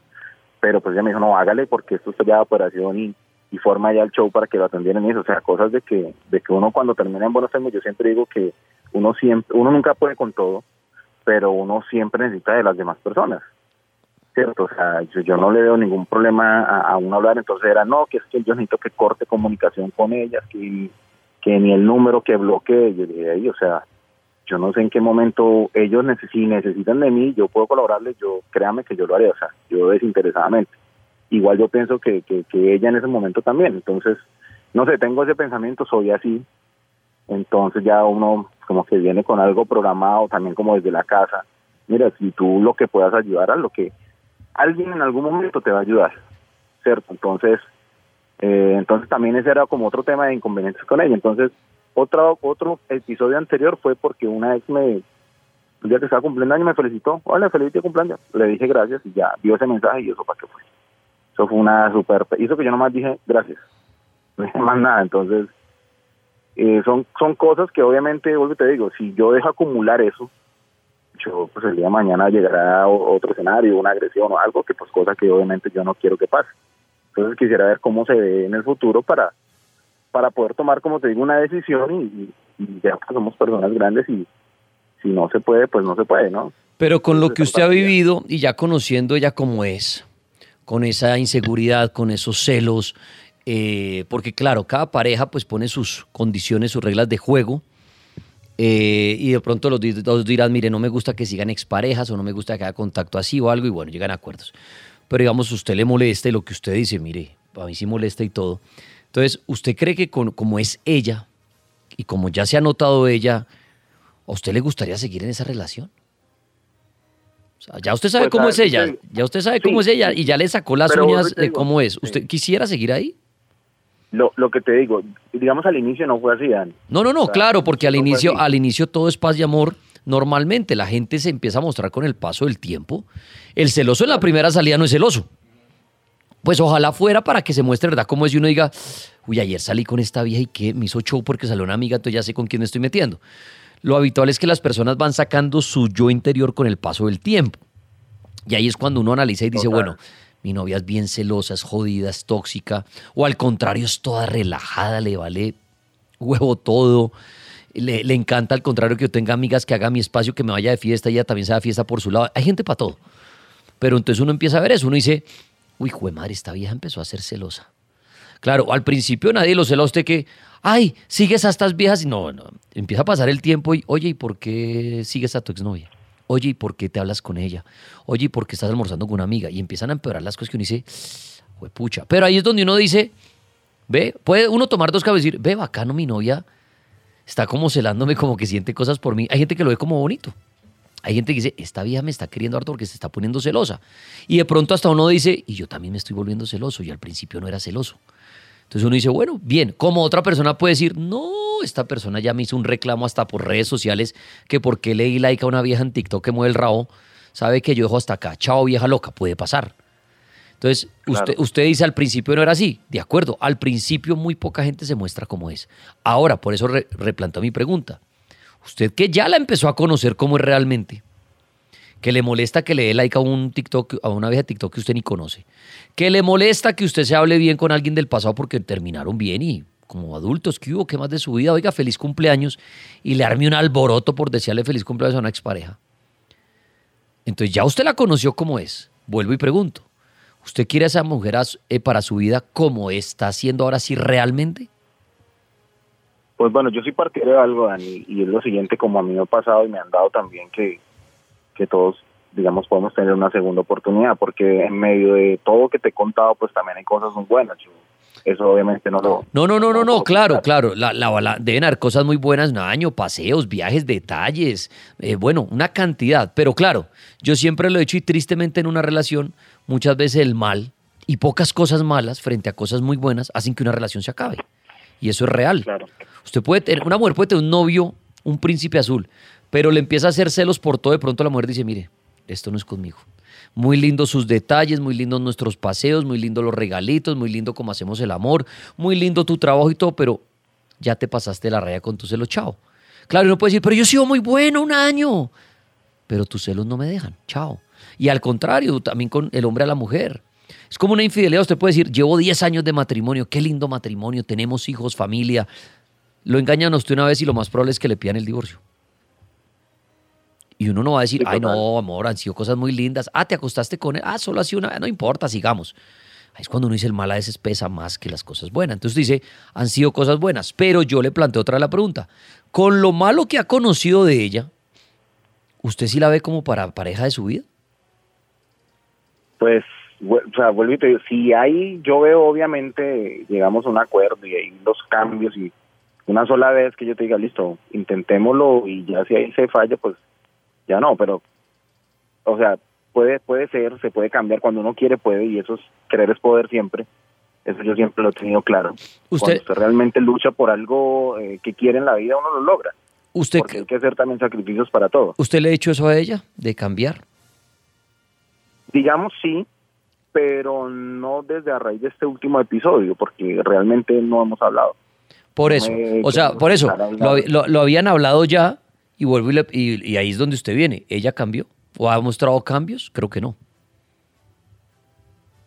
pero pues ella me dijo, no, hágale porque esto es ya de operación y, forma ya el show para que lo atendieran y eso, o sea, cosas de que, de que uno cuando termina en buenos términos, yo siempre digo que uno siempre, uno nunca puede con todo, pero uno siempre necesita de las demás personas, ¿cierto? O sea, yo, yo no le veo ningún problema a, a uno hablar, entonces era, no, que es que yo necesito que corte comunicación con ellas, que, que ni el número que bloquee, yo dije, "Ey, o sea, yo no sé en qué momento ellos neces si necesitan de mí, yo puedo colaborarles, yo créame que yo lo haré, o sea, yo desinteresadamente. Igual yo pienso que, que, ella en ese momento también, entonces, no sé, tengo ese pensamiento, soy así, entonces ya uno como que viene con algo programado también como desde la casa. Mira, si tú lo que puedas ayudar a lo que alguien en algún momento te va a ayudar, ¿cierto? Entonces, eh, entonces también ese era como otro tema de inconvenientes con ella. Entonces, otro, otro episodio anterior fue porque una ex me, el día que estaba cumpliendo año me felicitó, hola, feliz día cumpleaños. Le dije gracias y ya vio ese mensaje y eso para qué fue. Eso fue una super, hizo que yo nomás dije gracias, no dije más nada, entonces eh, son, son cosas que obviamente, vuelvo y te digo, si yo dejo acumular eso, yo pues el día de mañana llegará otro escenario, una agresión o algo que pues cosa que obviamente yo no quiero que pase. Entonces quisiera ver cómo se ve en el futuro para, para poder tomar, como te digo, una decisión y, y- ya que somos personas grandes y si no se puede, pues no se puede, ¿no? Pero con lo que usted ha vivido y ya conociendo ella como es, con esa inseguridad, con esos celos, eh, porque claro, cada pareja pues pone sus condiciones, sus reglas de juego, eh, y de pronto los dos dirán, mire, no me gusta que sigan exparejas o no me gusta que haya contacto así o algo, y bueno, llegan a acuerdos. Pero digamos, usted le molesta y lo que usted dice, mire, a mí sí molesta y todo. Entonces, ¿usted cree que con- como es ella y como ya se ha notado ella, ¿a usted le gustaría seguir en esa relación? O sea, ya usted sabe Pues, cómo a es ella, sí. ya usted sabe Sí, cómo es ella y ya le sacó las uñas de cómo es. ¿Usted quisiera seguir ahí? Lo, lo que te digo, digamos al inicio no fue así, Dan. No, no, no, O sea, claro, porque al no inicio, al inicio todo es paz y amor. Normalmente la gente se empieza a mostrar con el paso del tiempo. El celoso en la primera salida no es celoso. Pues ojalá fuera para que se muestre, ¿verdad? Como es y uno diga, uy, ayer salí con esta vieja y que me hizo show porque salió una amiga, entonces ya sé con quién me estoy metiendo. Lo habitual es que las personas van sacando su yo interior con el paso del tiempo. Y ahí es cuando uno analiza y dice, bueno, mi novia es bien celosa, es jodida, es tóxica, o al contrario, es toda relajada, le vale huevo todo. Le, le encanta al contrario que yo tenga amigas que haga mi espacio, que me vaya de fiesta, ella también se da fiesta por su lado. Hay gente para todo. Pero entonces uno empieza a ver eso, uno dice, uy, jue madre, esta vieja empezó a ser celosa. Claro, al principio nadie lo cela a usted que, ay, sigues a estas viejas. No, no, empieza a pasar el tiempo y, oye, ¿y por qué sigues a tu exnovia? Oye, ¿y por qué te hablas con ella? Oye, ¿y por qué estás almorzando con una amiga? Y empiezan a empeorar las cosas que uno dice, pucha. Pero ahí es donde uno dice, ve, puede uno tomar dos cabezas y decir, ve, bacano, mi novia está como celándome, como que siente cosas por mí. Hay gente que lo ve como bonito. Hay gente que dice, esta vieja me está queriendo harto porque se está poniendo celosa. Y de pronto hasta uno dice, y yo también me estoy volviendo celoso, y al principio no era celoso. Entonces uno dice, bueno, bien, como otra persona puede decir, no, esta persona ya me hizo un reclamo hasta por redes sociales, que porque le di like a una vieja en TikTok que mueve el rabo, sabe que yo dejo hasta acá, chao vieja loca, puede pasar. Entonces, usted, usted dice al principio no era así, de acuerdo, al principio muy poca gente se muestra como es. Ahora, por eso re- replanteo mi pregunta. Usted que ya la empezó a conocer como es realmente, que le molesta que le dé like a un TikTok, a una vieja TikTok que usted ni conoce, que le molesta que usted se hable bien con alguien del pasado porque terminaron bien y como adultos, ¿qué hubo? ¿Qué más de su vida? Oiga, feliz cumpleaños y le arme un alboroto por desearle feliz cumpleaños a una expareja. Entonces ya usted la conoció como es. Vuelvo y pregunto, ¿usted quiere a esa mujer eh, para su vida como está haciendo ahora sí realmente? Pues bueno, yo soy partidario de algo, Dani, y es lo siguiente, como a mí me ha pasado y me han dado también que, que todos, digamos, podemos tener una segunda oportunidad, porque en medio de todo que te he contado, pues también hay cosas muy buenas. Yo eso obviamente no lo... No, no, no, no, no, claro, claro. La, la, deben haber cosas muy buenas, un año, paseos, viajes, detalles, eh, bueno, una cantidad. Pero claro, yo siempre lo he hecho y tristemente en una relación, muchas veces el mal y pocas cosas malas frente a cosas muy buenas hacen que una relación se acabe. Y eso es real. Usted puede tener, una mujer puede tener un novio, un príncipe azul, pero le empieza a hacer celos por todo, de pronto la mujer dice, mire, esto no es conmigo. Muy lindos sus detalles, muy lindos nuestros paseos, muy lindos los regalitos, muy lindo cómo hacemos el amor, muy lindo tu trabajo y todo, pero ya te pasaste la raya con tu celo, chao. Claro, uno puede decir, pero yo he sido muy bueno un año, pero tus celos no me dejan, chao. Y al contrario, también con el hombre a la mujer. Es como una infidelidad, usted puede decir, llevo 10 años de matrimonio, qué lindo matrimonio, tenemos hijos, familia. Lo engañan a usted una vez y lo más probable es que le pidan el divorcio. Y uno no va a decir, ay no, amor, han sido cosas muy lindas. Ah, te acostaste con él. Ah, solo así una. No importa, sigamos. Ahí es cuando uno dice el mal a veces pesa más que las cosas buenas. Entonces dice, han sido cosas buenas. Pero yo le planteo otra vez la pregunta. Con lo malo que ha conocido de ella, ¿usted sí la ve como para pareja de su vida? Pues, o sea, vuelvo y te digo, si hay, yo veo obviamente, llegamos a un acuerdo y hay los cambios y una sola vez que yo te diga, listo, intentémoslo y ya si ahí se falla, pues ya no, pero, o sea, puede, puede ser, se puede cambiar cuando uno quiere, puede, y eso es, querer es poder siempre. Eso yo siempre lo he tenido claro. Usted- Cuando usted realmente lucha por algo eh, que quiere en la vida, uno lo logra. ¿Usted, Porque hay que hacer también sacrificios para todo. ¿Usted le ha hecho eso a ella, de cambiar? Digamos sí, pero no desde a raíz de este último episodio, porque realmente no hemos hablado. Por eso. O sea, por eso. Lo, lo- lo habían hablado ya y vuelvo y, le- y- y ahí es donde usted viene. ¿Ella cambió? ¿O ha mostrado cambios? Creo que no.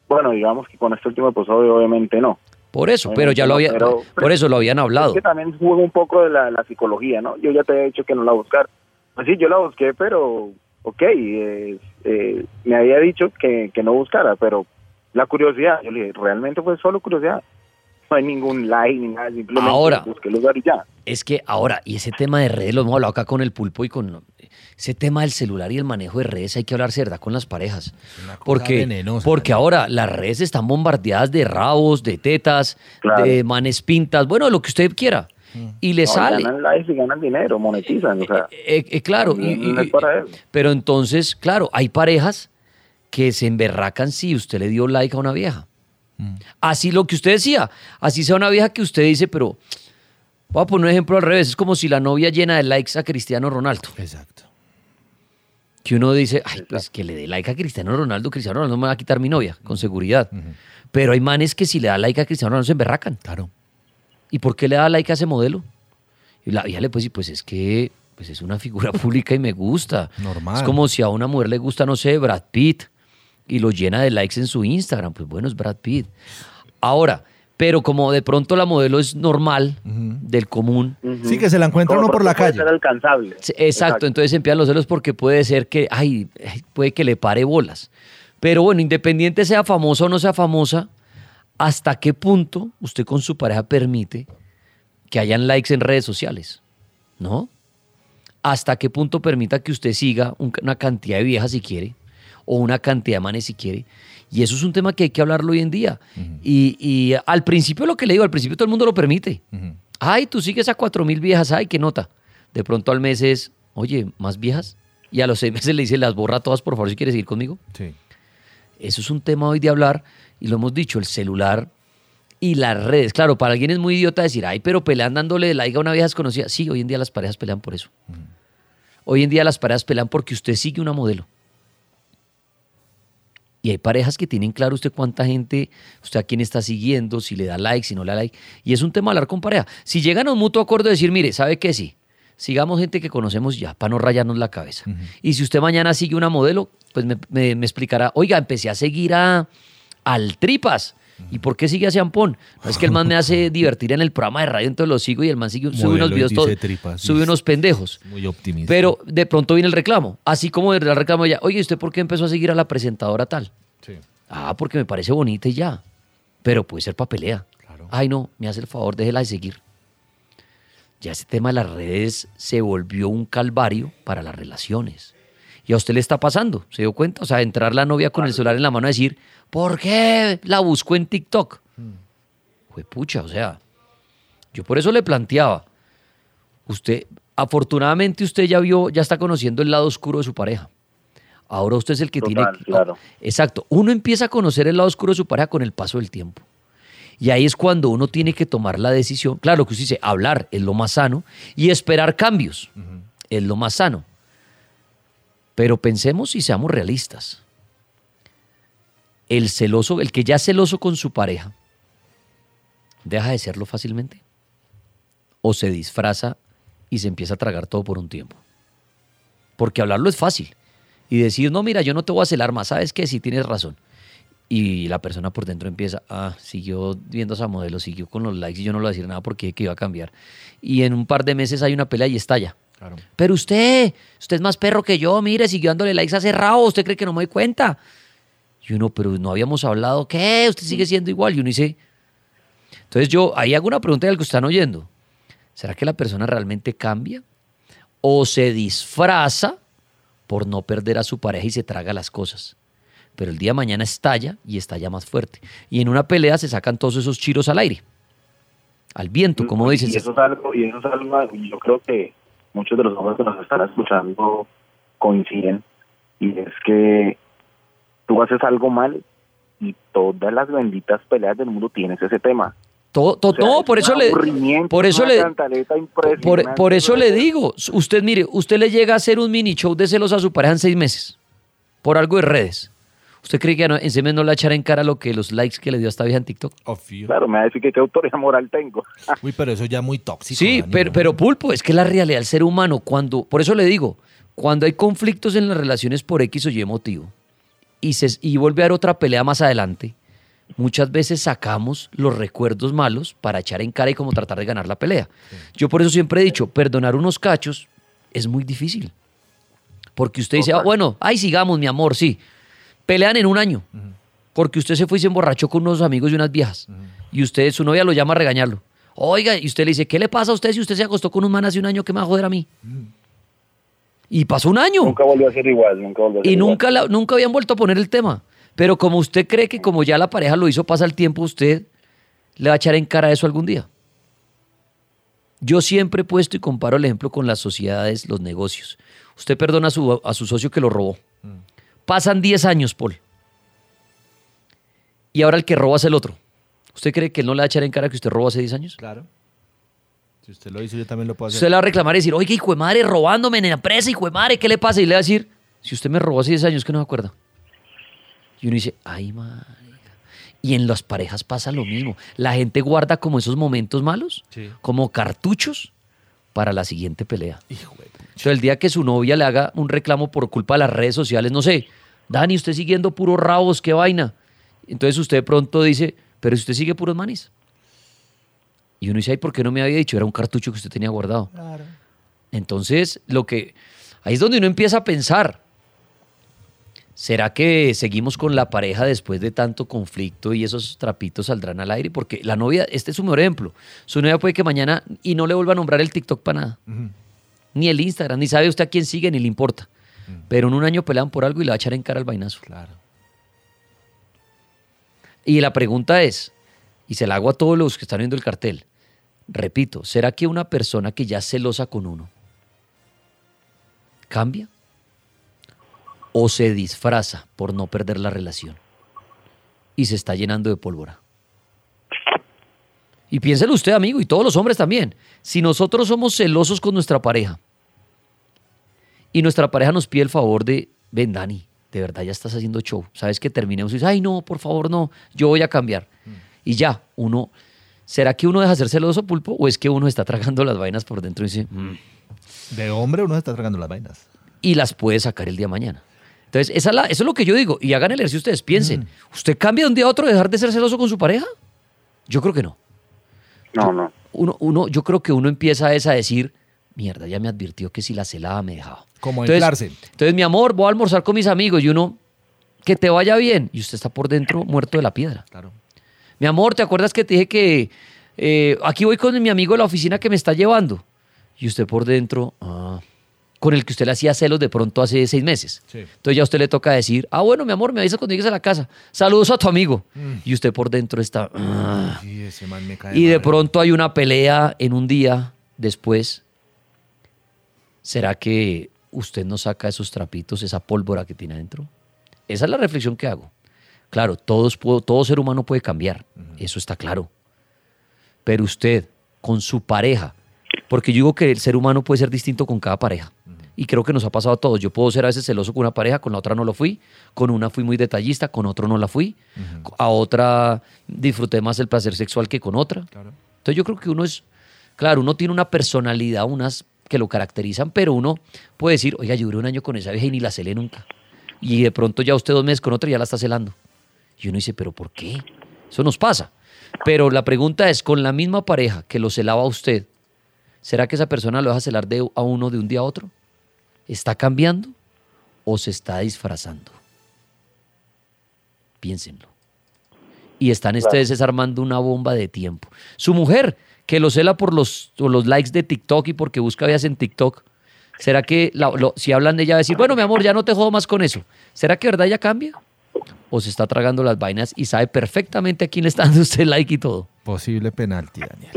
Bueno, digamos que con este último episodio obviamente no. Por eso, pero ya lo había, pero- por eso lo habían hablado. Es que también juega un poco de la, la psicología, ¿no? Yo ya te he dicho que no la buscar. Pues sí, yo la busqué, pero ok, eh, eh, me había dicho que, que no buscara, pero la curiosidad, yo le dije, realmente fue solo curiosidad. No hay ningún like ni nada, simplemente Ahora. el lugar y ya. Es que ahora, y ese tema de redes, lo hemos hablado acá con el pulpo y con ese tema del celular y el manejo de redes, hay que hablar ¿verdad? con las parejas. Porque, venenosa, porque ahora las redes están bombardeadas de rabos, de tetas, de manes pintas, bueno, de lo que usted quiera. y le No, sale. Ganan likes y ganan dinero, monetizan. O sea, Eh, eh, claro, y- no, no y- es para eso. pero entonces, claro, hay parejas que se emberracan si usted le dio like a una vieja. Así lo que usted decía, así sea una vieja que usted dice, pero voy a poner un ejemplo al revés, es como si la novia llena de likes a Cristiano Ronaldo. Exacto. Que uno dice, ay, pues que le dé like a Cristiano Ronaldo, Cristiano Ronaldo me va a quitar mi novia, con seguridad. Pero hay manes que si le da like a Cristiano Ronaldo se emberracan. Claro. ¿Y por qué le da like a ese modelo? Y la vieja le decir, pues es que pues es una figura (laughs) pública y me gusta. Normal. Es como si a una mujer le gusta, no sé, Brad Pitt y lo llena de likes en su Instagram. Pues bueno, es Brad Pitt. Ahora, pero como de pronto la modelo es normal, del común. Sí, que se la encuentra uno por la puede calle. ser alcanzable. Sí, Exacto, entonces empiezan los celos porque puede ser que, ay, puede que le pare bolas. Pero bueno, independiente sea famosa o no sea famosa, ¿hasta qué punto usted con su pareja permite que hayan likes en redes sociales? ¿No? ¿Hasta qué punto permita que usted siga un- una cantidad de viejas si quiere? O una cantidad de manes si quiere. Y eso es un tema que hay que hablarlo hoy en día. y, y al principio lo que le digo, al principio todo el mundo lo permite. Ay, tú sigues a cuatro mil viejas, ay, qué nota. De pronto al mes es, oye, ¿más viejas? Y a los seis (laughs) meses le dice, las borra todas, por favor, si quieres seguir conmigo. Sí. Eso es un tema hoy de hablar, y lo hemos dicho, el celular y las redes. Claro, para alguien es muy idiota decir, ay, pero pelean dándole like a una vieja desconocida. Sí, hoy en día las parejas pelean por eso. Hoy en día las parejas pelean porque usted sigue una modelo. Y hay parejas que tienen claro usted cuánta gente, usted a quién está siguiendo, si le da like, si no le da like. Y es un tema hablar con pareja. Si llegan a un mutuo acuerdo de decir, mire, ¿sabe qué? Sí, sigamos gente que conocemos ya, para no rayarnos la cabeza. Y si usted mañana sigue una modelo, pues me, me- me explicará, oiga, empecé a seguir a, al Tripas. ¿Y por qué sigue a Ciampón? No es que el man me hace (laughs) divertir en el programa de radio, entonces lo sigo y el man sigue, sube Modelo unos y videos todos, sube unos pendejos. Muy optimista. Pero de pronto viene el reclamo. Así como el reclamo ya, oye, ¿usted por qué empezó a seguir a la presentadora tal? Sí. Ah, porque me parece bonita y ya. Pero puede ser para pelea. Ay, no, me hace el favor, déjela de seguir. Ya ese tema de las redes se volvió un calvario para las relaciones. Y a usted le está pasando, ¿se dio cuenta? O sea, entrar la novia con el celular en la mano a decir, ¿por qué la buscó en TikTok? Fue pucha, o sea, yo por eso le planteaba, usted, afortunadamente usted ya vio, ya está conociendo el lado oscuro de su pareja. Ahora usted es el que Total, tiene... claro. Exacto, uno empieza a conocer el lado oscuro de su pareja con el paso del tiempo. Y ahí es cuando uno tiene que tomar la decisión. Claro que usted dice, hablar es lo más sano y esperar cambios es lo más sano. Pero pensemos y seamos realistas. El celoso, el que ya es celoso con su pareja, deja de serlo fácilmente. O se disfraza y se empieza a tragar todo por un tiempo. Porque hablarlo es fácil. Y decir, no, mira, yo no te voy a celar más, ¿sabes qué? Sí tienes razón. Y la persona por dentro empieza, ah, siguió viendo esa modelo, siguió con los likes y yo no le voy a decir nada porque que iba a cambiar. Y en un par de meses hay una pelea y estalla. Pero usted, usted es más perro que yo, mire, siguió dándole likes hace rabo, ¿usted cree que no me doy cuenta? Y uno, pero no habíamos hablado, ¿qué? Usted sigue siendo igual. Y uno dice, entonces yo ahí hago una pregunta al que están oyendo. ¿Será que la persona realmente cambia? ¿O se disfraza por no perder a su pareja y se traga las cosas? Pero el día de mañana estalla y estalla más fuerte. Y en una pelea se sacan todos esos chiros al aire. Al viento, como dicen. Y eso es algo, y eso es algo, yo creo que muchos de los hombres que nos están escuchando coinciden, y es que tú haces algo mal y todas las benditas peleas del mundo tienes ese tema. Todo, todo, O sea, no, por eso le, por es eso le, por, eso le digo, usted mire, usted le llega a hacer un mini show de celos a su pareja en seis meses, por algo de redes. ¿Usted cree que no- en meses no le echará en cara lo que los likes que le dio a esta vieja en TikTok? Claro, me va a decir que qué autoridad moral tengo. (laughs) Uy, pero eso ya muy tóxico. Sí, pero, pero pulpo, es que la realidad del ser humano, cuando, por eso le digo, cuando hay conflictos en las relaciones por X o Y motivo, y, se, y vuelve a haber otra pelea más adelante, muchas veces sacamos los recuerdos malos para echar en cara y como tratar de ganar la pelea. Yo por eso siempre he dicho, perdonar unos cachos es muy difícil. Porque usted dice, ah, bueno, ay, sigamos, mi amor, sí. Pelean en un año. Porque usted se fue y se emborrachó con unos amigos y unas viejas. Y usted, su novia lo llama a regañarlo. Oiga, y usted le dice, ¿qué le pasa a usted si usted se acostó con un man hace un año que me va a joder a mí? Y pasó un año. Nunca volvió a ser igual, nunca volvió a ser Y igual. nunca, la- nunca habían vuelto a poner el tema. Pero como usted cree que como ya la pareja lo hizo, pasa el tiempo, usted le va a echar en cara eso algún día. Yo siempre he puesto y comparo el ejemplo con las sociedades, los negocios. Usted perdona a su, a su socio que lo robó. Pasan 10 años, Paul. Y ahora el que roba es el otro. ¿Usted cree que él no le va a echar en cara que usted robó hace 10 años? Claro. Si usted lo hizo, yo también lo puedo hacer. Usted le va a reclamar y decir, oiga, hijo de madre, robándome en la empresa, hijo de madre, ¿qué le pasa? Y le va a decir, si usted me robó hace 10 años, que no se acuerda. Y uno dice, ay, madre. Y en las parejas pasa lo mismo. La gente guarda como esos momentos malos, Sí. como cartuchos para la siguiente pelea. Entonces, el día que su novia le haga un reclamo por culpa de las redes sociales, no sé, Dani, usted siguiendo puros rabos, qué vaina. Entonces usted de pronto dice, pero si usted sigue puros manis. Y uno dice, ay, ¿por qué no me había dicho? Era un cartucho que usted tenía guardado. Entonces, lo que. Ahí es donde uno empieza a pensar. ¿Será que seguimos con la pareja después de tanto conflicto y esos trapitos saldrán al aire? Porque la novia, este es su mejor ejemplo. Su novia puede que mañana y no le vuelva a nombrar el TikTok para nada. Ni el Instagram, ni sabe usted a quién sigue, ni le importa. Pero en un año pelean por algo y le va a echar en cara el vainazo. Claro. Y la pregunta es, y se la hago a todos los que están viendo el cartel, repito, ¿será que una persona que ya es celosa con uno cambia? ¿O se disfraza por no perder la relación? Y se está llenando de pólvora. Y piénselo usted, amigo, y todos los hombres también. Si nosotros somos celosos con nuestra pareja y nuestra pareja nos pide el favor de, ven, Dani, de verdad ya estás haciendo show. Sabes que terminemos y dices, ay, no, por favor, no, yo voy a cambiar. Y ya, uno, ¿será que uno deja de ser celoso, pulpo? ¿O es que uno está tragando las vainas por dentro y dice, "Mm", De hombre uno se está tragando las vainas. y las puede sacar el día de mañana? Entonces, esa es la- eso es lo que yo digo. Y hagan el ejercicio ustedes, piensen. ¿Usted cambia de un día a otro de dejar de ser celoso con su pareja? Yo creo que no. No, no. Uno, uno, yo creo que uno empieza es a decir, mierda, ya me advirtió que si la celaba me dejaba. Como Entonces- inflarse. Entonces, mi amor, voy a almorzar con mis amigos y uno, que te vaya bien. Y usted está por dentro muerto de la piedra. Claro. Mi amor, ¿te acuerdas que te dije que eh, aquí voy con mi amigo de la oficina que me está llevando? Y usted por dentro, ah, con el que usted le hacía celos de pronto hace seis meses. Sí. Entonces ya a usted le toca decir, ah, bueno, mi amor, me avisas cuando llegues a la casa. Saludos a tu amigo. Mm. Y usted por dentro está... ah. Sí, ese man me cae Y de mal. pronto hay una pelea en un día después. ¿Será que usted no saca esos trapitos, esa pólvora que tiene adentro? Esa es la reflexión que hago. Claro, todos puedo- todo ser humano puede cambiar, eso está claro. Pero usted, con su pareja, porque yo digo que el ser humano puede ser distinto con cada pareja. Y creo que nos ha pasado a todos. Yo puedo ser a veces celoso con una pareja, con la otra no lo fui. Con una fui muy detallista, con otro no la fui. A otra disfruté más el placer sexual que con otra. Entonces yo creo que uno es, claro, uno tiene una personalidad, unas que lo caracterizan, pero uno puede decir, oiga, yo duré un año con esa vieja y ni la celé nunca. Y de pronto ya usted dos meses con otra y ya la está celando. Y uno dice, pero ¿por qué? Eso nos pasa. Pero la pregunta es, con la misma pareja que lo celaba a usted, ¿será que esa persona lo deja celar de, a uno de un día a otro? ¿Está cambiando o se está disfrazando? Piénsenlo. Y están ustedes desarmando una bomba de tiempo. Su mujer, que lo cela por los, por los likes de TikTok y porque busca vías en TikTok, ¿será que la- lo- si hablan de ella va a decir, bueno, mi amor, ya no te jodo más con eso? ¿Será que verdad ella cambia? ¿O se está tragando las vainas y sabe perfectamente a quién le está dando (laughs) usted like y todo? Posible penalti, Daniel.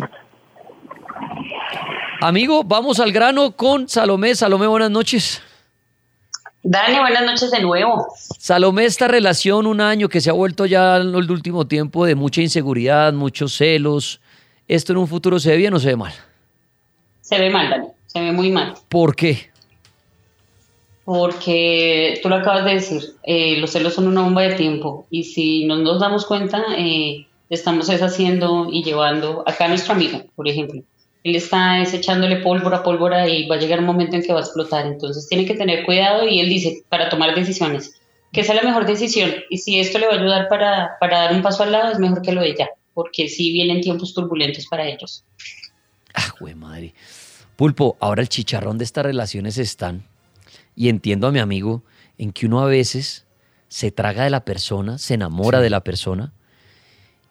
Amigo, vamos al grano con Salomé. Salomé, buenas noches. Dani, buenas noches de nuevo. Salomé, esta relación, un año que se ha vuelto ya en el último tiempo de mucha inseguridad, muchos celos. ¿Esto en un futuro se ve bien o se ve mal? Se ve mal, Dani, se ve muy mal. ¿Por qué? Porque tú lo acabas de decir, eh, los celos son una bomba de tiempo y si no nos damos cuenta, eh, estamos es haciendo y llevando acá a nuestro amigo, por ejemplo. Él está es echándole pólvora, pólvora y va a llegar un momento en que va a explotar. Entonces tiene que tener cuidado y él dice, para tomar decisiones, que es la mejor decisión. Y si esto le va a ayudar para, para dar un paso al lado, es mejor que lo de ya, porque sí vienen tiempos turbulentos para ellos. Ah, güey, madre. Pulpo, ahora el chicharrón de estas relaciones están, y entiendo a mi amigo, en que uno a veces se traga de la persona, se enamora de la persona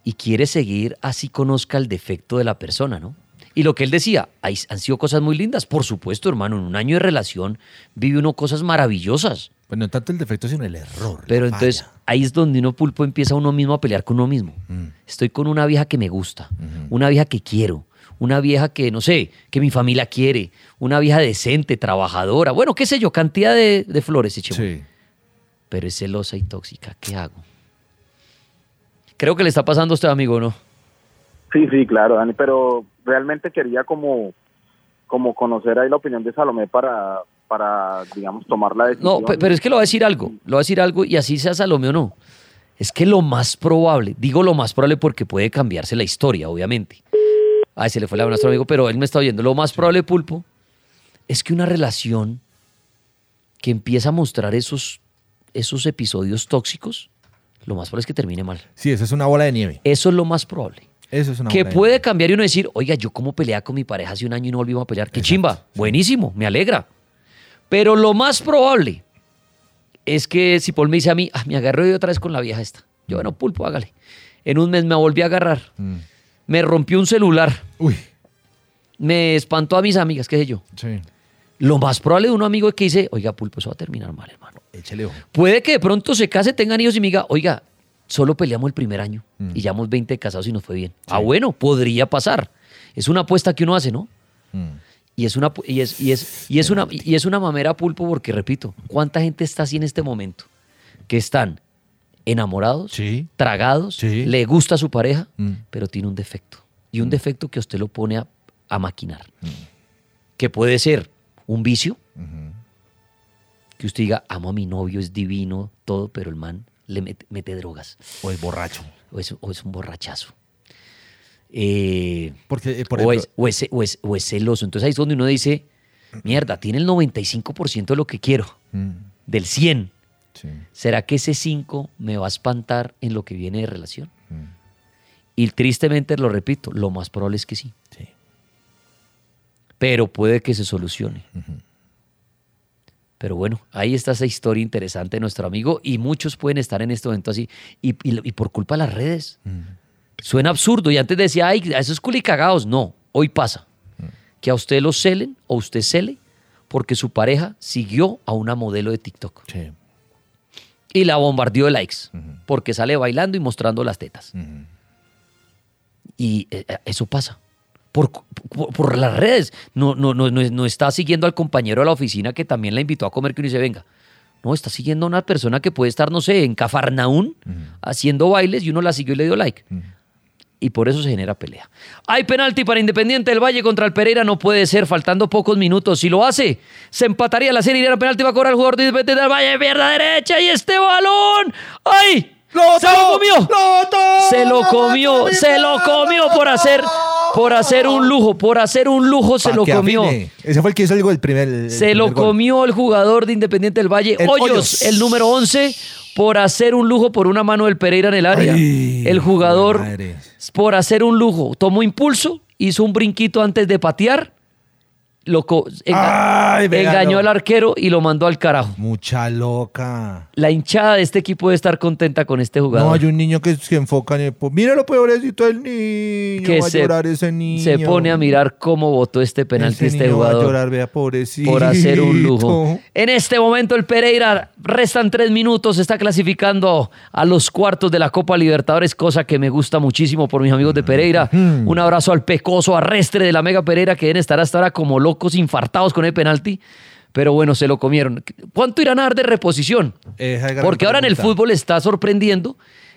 y quiere seguir así conozca el defecto de la persona, ¿no? Y lo que él decía, hay- han sido cosas muy lindas, por supuesto, hermano, en un año de relación vive uno cosas maravillosas. Pues no tanto el defecto, sino el error. Pero entonces falla. ahí es donde uno pulpo empieza uno mismo a pelear con uno mismo. Mm. Estoy con una vieja que me gusta, una vieja que quiero, una vieja que, no sé, que mi familia quiere, una vieja decente, trabajadora, bueno, qué sé yo, cantidad de, de flores, echémosle. Sí. Pero es celosa y tóxica, ¿qué hago? Creo que le está pasando a usted, amigo, ¿no? Sí, sí, claro, Dani, pero realmente quería como, como conocer ahí la opinión de Salomé para, para digamos, tomar la decisión. No, pe- pero es que lo va a decir algo, lo va a decir algo y así sea Salomé o no. Es que lo más probable, digo lo más probable porque puede cambiarse la historia, obviamente. Ay, se le fue la voz a nuestro amigo, pero él me está oyendo. Lo más probable, Pulpo, es que una relación que empieza a mostrar esos, esos episodios tóxicos, lo más probable es que termine mal. Sí, esa es una bola de nieve. Eso es lo más probable. Eso es una Que bola de puede cambiar y uno decir, oiga, yo como peleaba con mi pareja hace un año y no volvimos a pelear. Qué chimba, buenísimo, me alegra. Pero lo más probable es que si Paul me dice a mí, ah, me agarré yo otra vez con la vieja esta. Yo, bueno, pulpo, hágale. En un mes me volví a agarrar. Me rompió un celular. Uy. Me espantó a mis amigas, qué sé yo. Sí. Lo más probable de un amigo es que dice, oiga, pulpo, eso va a terminar mal, hermano. Échale ojo. Puede que de pronto se case, tengan hijos y me diga, oiga, solo peleamos el primer año y llevamos 20 casados y nos fue bien. Ah, bueno, podría pasar. Es una apuesta que uno hace, ¿no? Y es una y es, y es, y es una y es una mamera pulpo porque repito, ¿cuánta gente está así en este momento? Que están enamorados, tragados, le gusta a su pareja, pero tiene un defecto. Y un defecto que usted lo pone a, a maquinar. Que puede ser un vicio, que usted diga, amo a mi novio, es divino, todo, pero el man le mete, mete drogas. O es borracho. O es, o es un borrachazo. Eh, Porque, eh, o, es, o, es, o es- o es celoso. Entonces ahí es donde uno dice, mierda, tiene el 95% de lo que quiero, Mm. del 100. ¿Será que ese 5 me va a espantar en lo que viene de relación? Mm. Y tristemente lo repito, lo más probable es que sí. Pero puede que se solucione. Pero bueno, ahí está esa historia interesante de nuestro amigo y muchos pueden estar en este momento así. Y, y- y por culpa de las redes. Suena absurdo. Y antes decía, ay, esos culicagados. No, hoy pasa. Que a usted lo celen o usted cele porque su pareja siguió a una modelo de TikTok. Y la bombardeó de likes. Porque sale bailando y mostrando las tetas. Y eh, eh, eso pasa. Por, por- por las redes. No, no, no, no, no está siguiendo al compañero de la oficina que también la invitó a comer que uno dice, venga. No, está siguiendo a una persona que puede estar, no sé, en Cafarnaún haciendo bailes y uno la siguió y le dio like. Y por eso se genera pelea. Hay penalti para Independiente del Valle contra el Pereira. No puede ser, faltando pocos minutos. Si lo hace, se empataría la serie y el penalti va a cobrar el jugador de Independiente del Valle. Pierda derecha y este balón. ¡Ay! ¡Se lo comió! Se lo comió, se lo comió por hacer, por hacer un lujo, por hacer un lujo se lo comió. Ese fue el que hizo el, gol, primer. el Se lo gol. comió el jugador de Independiente del Valle, El Hoyos, Hoyos. el número 11, por hacer un lujo por una mano del Pereira en el área. Ay, el jugador, por hacer un lujo, tomó impulso, hizo un brinquito antes de patear, lo co- enga- Ay, véalo. engañó al arquero y lo mandó al carajo. Mucha loca. La hinchada de este equipo debe estar contenta con este jugador. No, hay un niño que se enfoca en el... Mira lo pobrecito del niño. que va a llorar ese niño. se pone a mirar cómo votó este penalti Ese este niño va a jugador. llorar, vea, pobrecito. por hacer un lujo. (laughs) En este momento el Pereira, restan tres minutos, está clasificando a los cuartos de la Copa Libertadores, cosa que me gusta muchísimo por mis amigos de Pereira. Un abrazo al pecoso arrestre de la Mega Pereira, que deben estar hasta ahora como locos, infartados con el penalti. Pero bueno, se lo comieron. ¿Cuánto irán a dar de reposición? Porque ahora en el fútbol está sorprendiendo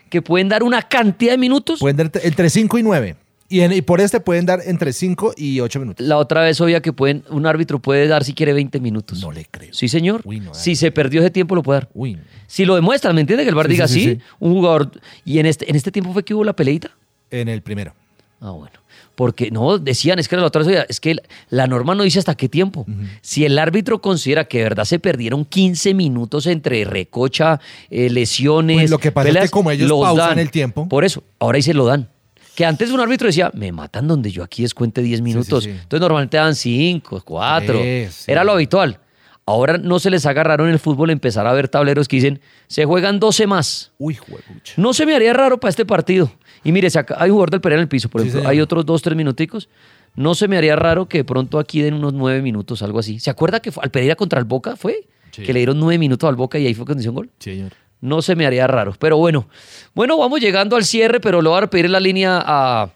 que pueden dar una cantidad de minutos. Pueden dar entre 5 y 9. Y, en- y por este pueden dar entre 5 y 8 minutos. La otra vez oía que pueden, un árbitro puede dar si quiere 20 minutos. No le creo. Sí, señor. no, si se perdió ese tiempo, lo puede dar. Uy. Si lo demuestra, ¿me entiende? Que el bar Sí, diga sí, sí. un jugador. Y en este, en este tiempo fue que hubo la peleita. En el primero. Ah, bueno. Porque no, decían, es que la otra vez es que la norma no dice hasta qué tiempo. Si el árbitro considera que de verdad se perdieron 15 minutos entre recocha, eh, lesiones. Pues lo que pasa es que como ellos los pausan dan. el tiempo. Por eso, ahora ahí se lo dan. Que antes un árbitro decía, me matan donde yo aquí descuente 10 minutos. sí. Entonces normalmente daban 5, 4. Sí, sí. Era lo habitual. Ahora no se les haga raro en el fútbol empezar a ver tableros que dicen, se juegan 12 más. Uy, juepucha. No se me haría raro para este partido. Y mire, si acá hay un jugador del Pereira en el piso, por Sí, ejemplo, señor. hay otros dos, tres minuticos. No se me haría raro que de pronto aquí den unos nueve minutos, algo así. ¿Se acuerda que fue- al Pereira contra el Boca fue? Sí. Que le dieron nueve minutos al Boca y ahí fue condición gol. Sí, señor. No se me haría raro. Pero bueno, bueno, vamos llegando al cierre, pero le voy a pedir la línea a,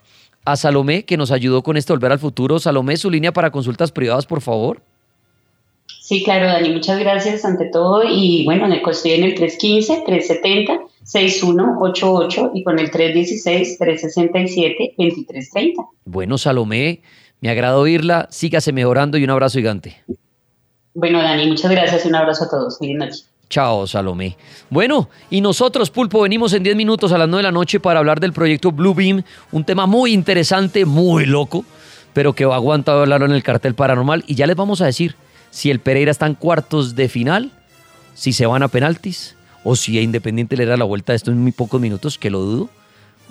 a Salomé, que nos ayudó con este Volver al Futuro. Salomé, su línea para consultas privadas, por favor. Sí, claro, Dani, muchas gracias ante todo. Y bueno, estoy en el 315-370-6188 y con el 316-367-2330. Bueno, Salomé, me agrada oírla. Sígase mejorando y un abrazo gigante. Bueno, Dani, muchas gracias y un abrazo a todos. Feliz noche. Chao, Salomé. Bueno, y nosotros, Pulpo, venimos en 10 minutos a las 9 de la noche para hablar del proyecto Blue Beam, un tema muy interesante, muy loco, pero que va a aguantar hablarlo en el cartel paranormal. Y ya les vamos a decir si el Pereira está en cuartos de final, si se van a penaltis, o si a Independiente le da la vuelta a esto en muy pocos minutos, que lo dudo.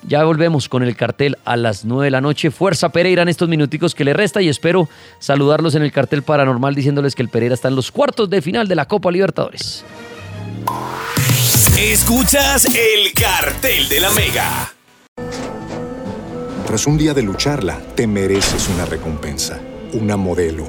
Ya volvemos con el cartel a las 9 de la noche. Fuerza Pereira en estos minuticos que le resta y espero saludarlos en el cartel paranormal diciéndoles que el Pereira está en los cuartos de final de la Copa Libertadores. Escuchas el cartel de la Mega. Tras un día de lucharla, te mereces una recompensa, una modelo,